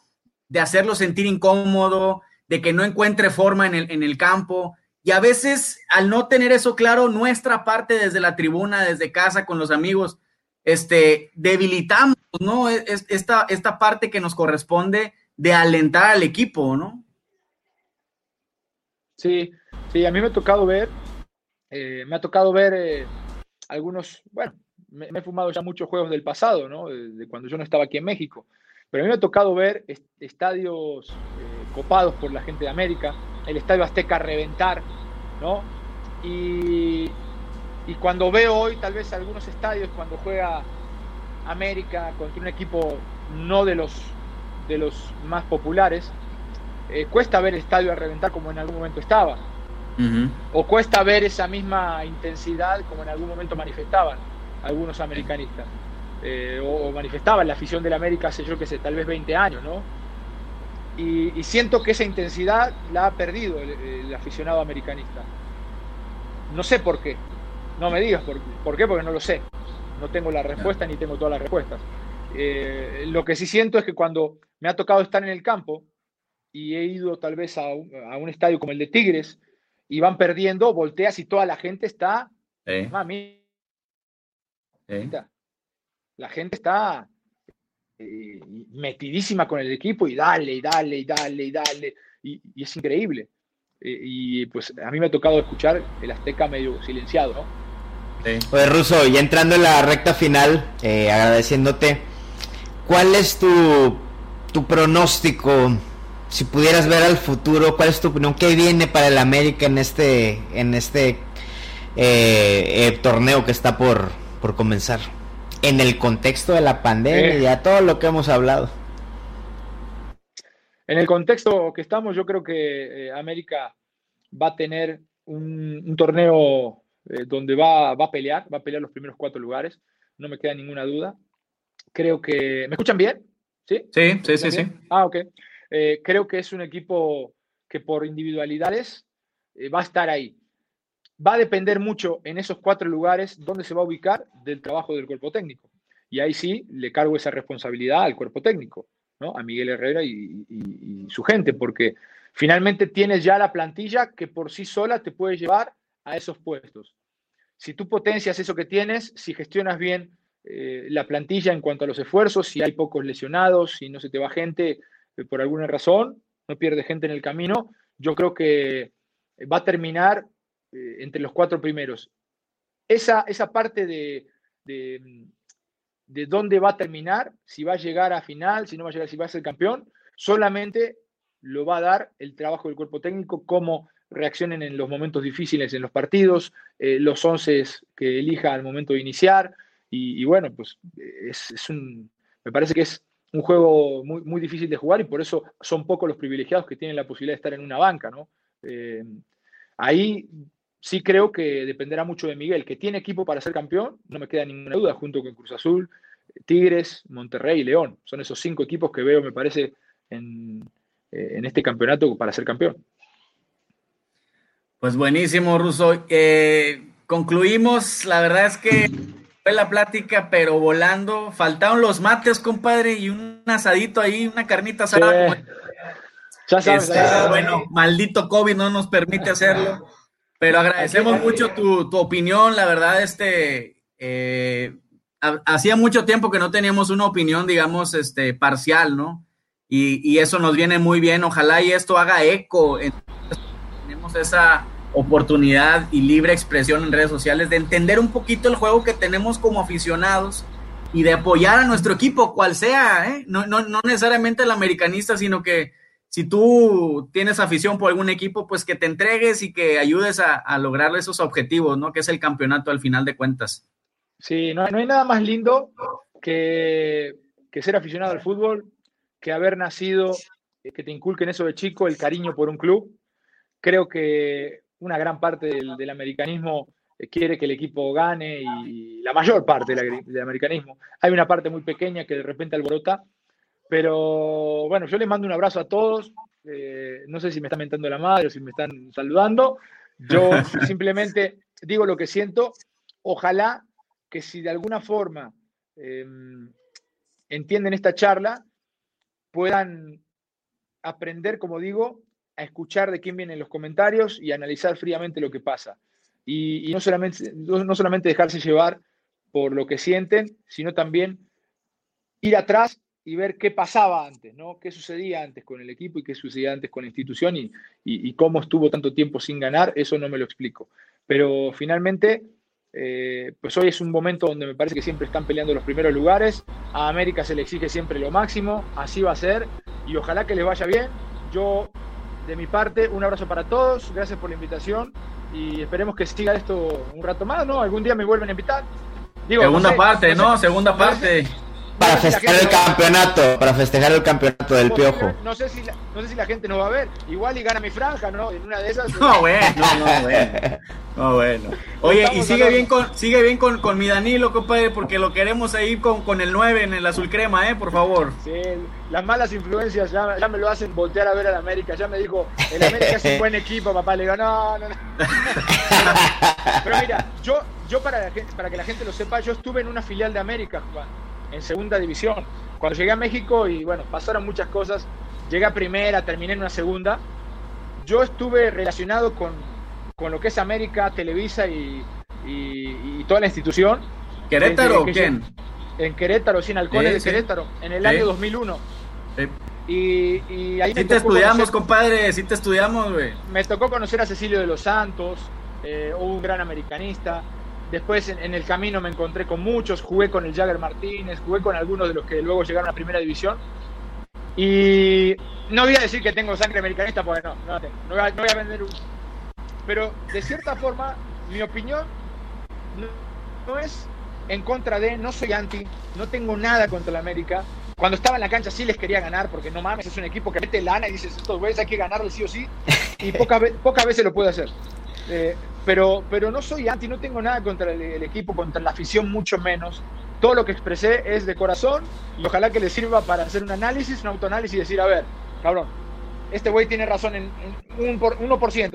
de hacerlo sentir incómodo, de que no encuentre forma en el, en el campo. Y a veces, al no tener eso claro, nuestra parte desde la tribuna, desde casa, con los amigos, este, debilitamos, ¿no? Es, esta, esta parte que nos corresponde de alentar al equipo, ¿no? Sí, sí, a mí me ha tocado ver eh, me ha tocado ver eh, algunos, bueno, me, he fumado ya muchos juegos del pasado, ¿no? De, cuando yo no estaba aquí en México. Pero a mí me ha tocado ver estadios eh, copados por la gente de América, el Estadio Azteca reventar, ¿no? Y, y cuando veo hoy tal vez algunos estadios, cuando juega América contra un equipo no de los, de los más populares, cuesta ver el estadio a reventar como en algún momento estaba. O cuesta ver esa misma intensidad como en algún momento manifestaban algunos americanistas. Eh, o, manifestaban la afición del América hace yo que sé, tal vez 20 años, ¿no? Y, siento que esa intensidad la ha perdido el, aficionado americanista. No sé por qué. No me digas por, qué, porque no lo sé. No tengo la respuesta ni tengo todas las respuestas. Eh, lo que sí siento es que cuando me ha tocado estar en el campo y he ido tal vez a un estadio como el de Tigres, y van perdiendo, volteas y toda la gente está. Mami. La gente está eh, metidísima con el equipo y dale, y dale, y dale, y dale. Y, es increíble. Eh, y pues a mí me ha tocado escuchar el Azteca medio silenciado, ¿no? Oye, Ruso, y entrando en la recta final, eh, agradeciéndote, ¿cuál es tu, tu pronóstico si pudieras ver al futuro, ¿cuál es tu opinión? ¿Qué viene para el América en este, en este eh, eh, torneo que está por, por comenzar? En el contexto de la pandemia y a todo lo que hemos hablado. En el contexto que estamos, yo creo que eh, América va a tener un, torneo donde va, va, a pelear, va a pelear los primeros cuatro lugares, no me queda ninguna duda. Creo que... ¿Me escuchan bien? Sí, sí, sí, sí, sí. Ah, ok. Eh, creo que es un equipo que por individualidades eh, va a estar ahí. Va a depender mucho en esos cuatro lugares dónde se va a ubicar del trabajo del cuerpo técnico. Y ahí sí le cargo esa responsabilidad al cuerpo técnico, ¿no? a Miguel Herrera y, su gente, porque finalmente tienes ya la plantilla que por sí sola te puede llevar a esos puestos. Si tú potencias eso que tienes, si gestionas bien eh, la plantilla en cuanto a los esfuerzos, si hay pocos lesionados, si no se te va gente, eh, por alguna razón, no pierde gente en el camino, yo creo que va a terminar eh, entre los cuatro primeros. Esa, esa parte de, de, dónde va a terminar, si va a llegar a final, si no va a llegar, si va a ser campeón, solamente lo va a dar el trabajo del cuerpo técnico, cómo reaccionen en los momentos difíciles en los partidos, eh, los once que elija al momento de iniciar, Y, bueno, pues es, un, me parece que es un juego muy, muy difícil de jugar y por eso son pocos los privilegiados que tienen la posibilidad de estar en una banca, ¿no? Eh, ahí sí creo que dependerá mucho de Miguel, que tiene equipo para ser campeón, no me queda ninguna duda, junto con Cruz Azul, Tigres, Monterrey y León. Son esos cinco equipos que veo, me parece, en, eh, en este campeonato para ser campeón. Pues buenísimo, Russo. Eh, concluimos, la verdad es que fue la plática, pero volando. Faltaron los mates, compadre, y un asadito ahí, una carnita asada. Ya sabes, este, Bueno, maldito COVID no nos permite hacerlo. Pero agradecemos mucho tu, opinión, la verdad, este, eh, hacía mucho tiempo que no teníamos una opinión, digamos, este, parcial, ¿no? Y, eso nos viene muy bien. Ojalá y esto haga eco. Tenemos esa oportunidad y libre expresión en redes sociales de entender un poquito el juego que tenemos como aficionados y de apoyar a nuestro equipo, cual sea, ¿eh? no, no, no necesariamente el americanista, sino que si tú tienes afición por algún equipo, pues que te entregues y que ayudes a, a lograr esos objetivos, ¿no? Que es el campeonato al final de cuentas. Sí, no, hay nada más lindo que, que ser aficionado al fútbol que haber nacido, eh, que te inculquen eso de chico, el cariño por un club. Creo que una gran parte del, americanismo eh, quiere que el equipo gane y la mayor parte del, americanismo. Hay una parte muy pequeña que de repente alborota, pero bueno, yo les mando un abrazo a todos. Eh, no sé si me están mentando la madre o si me están saludando. Yo (laughs) simplemente digo lo que siento. Ojalá que si de alguna forma em, entienden esta charla, puedan aprender, como digo, a escuchar de quién vienen los comentarios y analizar fríamente lo que pasa. Y, no, solamente, no solamente dejarse llevar por lo que sienten, sino también ir atrás y ver qué pasaba antes, ¿no? qué sucedía antes con el equipo y qué sucedía antes con la institución y, y cómo estuvo tanto tiempo sin ganar, eso no me lo explico. Pero finalmente eh, pues hoy es un momento donde me parece que siempre están peleando los primeros lugares. A América se le exige siempre lo máximo, así va a ser. Y ojalá que les vaya bien. Yo, de mi parte, un abrazo para todos. Gracias por la invitación. Y esperemos que siga esto un rato más, ¿no? Algún día me vuelven a invitar. Segunda parte, ¿no? Segunda parte. Para festejar el campeonato, para festejar el campeonato del Piojo. No sé, si la, no sé si la gente nos va a ver. Igual y gana mi franja, ¿no? En una de esas. (laughs) (laughs) No, bueno, no, bueno. No, bueno. Oye, y sigue bien con, sigue bien con, con mi Danilo, compadre, porque lo queremos ahí con, con el 9 en el azul crema, ¿eh? Por favor. Sí, las malas influencias ya, ya me lo hacen voltear a ver al América. Ya me dijo, el América es un buen equipo, papá. Le digo, no, no, no. (laughs) Pero mira, yo, yo para, para que la gente lo sepa, yo estuve en una filial de América, Juan en segunda división. Cuando llegué a México y bueno, pasaron muchas cosas, llegué a primera, terminé en una segunda, yo estuve relacionado con, con lo que es América, Televisa y, y, toda la institución. ¿Querétaro o quién? en Querétaro, sin Halcones de Querétaro, en el año 2001. Y, y, ahí sí te estudiamos, compadre, sí te estudiamos, güey. Me tocó conocer a Cecilio de los Santos, eh, un gran americanista. Después en, el camino me encontré con muchos, jugué con el Jagger Martínez, jugué con algunos de los que luego llegaron a primera división. Y no voy a decir que tengo sangre americanista porque no, no la tengo. No voy a, no voy a vender un... Pero de cierta forma, mi opinión no, es en contra de, no soy anti, no tengo nada contra la América. Cuando estaba en la cancha sí les quería ganar, porque no mames, es un equipo que mete lana y dices, estos güeyes hay que ganarle sí o sí, y pocas (laughs) poca veces lo puede hacer. Eh, pero, pero no soy anti, no tengo nada contra el, equipo, contra la afición, mucho menos. Todo lo que expresé es de corazón y ojalá que le sirva para hacer un análisis, un autoanálisis y decir, a ver, cabrón, este güey tiene razón en, un por, 1%.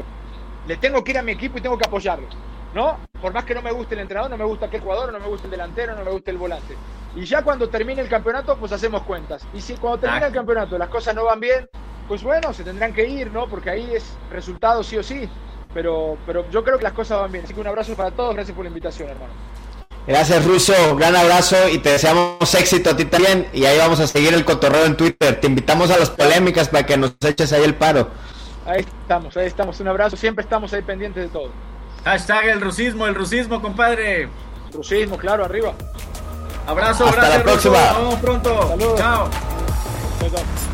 Le tengo que ir a mi equipo y tengo que apoyarlo. ¿No? Por más que no me guste el entrenador, no me gusta aquel jugador, no me gusta el delantero, no me gusta el volante. Y ya cuando termine el campeonato, pues hacemos cuentas. Y si cuando termine el campeonato las cosas no van bien, pues bueno, se tendrán que ir, ¿no? Porque ahí es resultado sí o sí pero, pero yo creo que las cosas van bien. Así que un abrazo para todos, gracias por la invitación, hermano. Gracias, Russo. Gran abrazo y te deseamos éxito a ti también. Y ahí vamos a seguir el cotorreo en Twitter. Te invitamos a las polémicas para que nos eches ahí el paro. Ahí estamos, ahí estamos. Un abrazo. Siempre estamos ahí pendientes de todo. Hashtag el rusismo, el rusismo, compadre. Rusismo, claro, arriba. Abrazo, Hasta gracias, la próxima. Nos vemos pronto. Saludos. Chao. chao.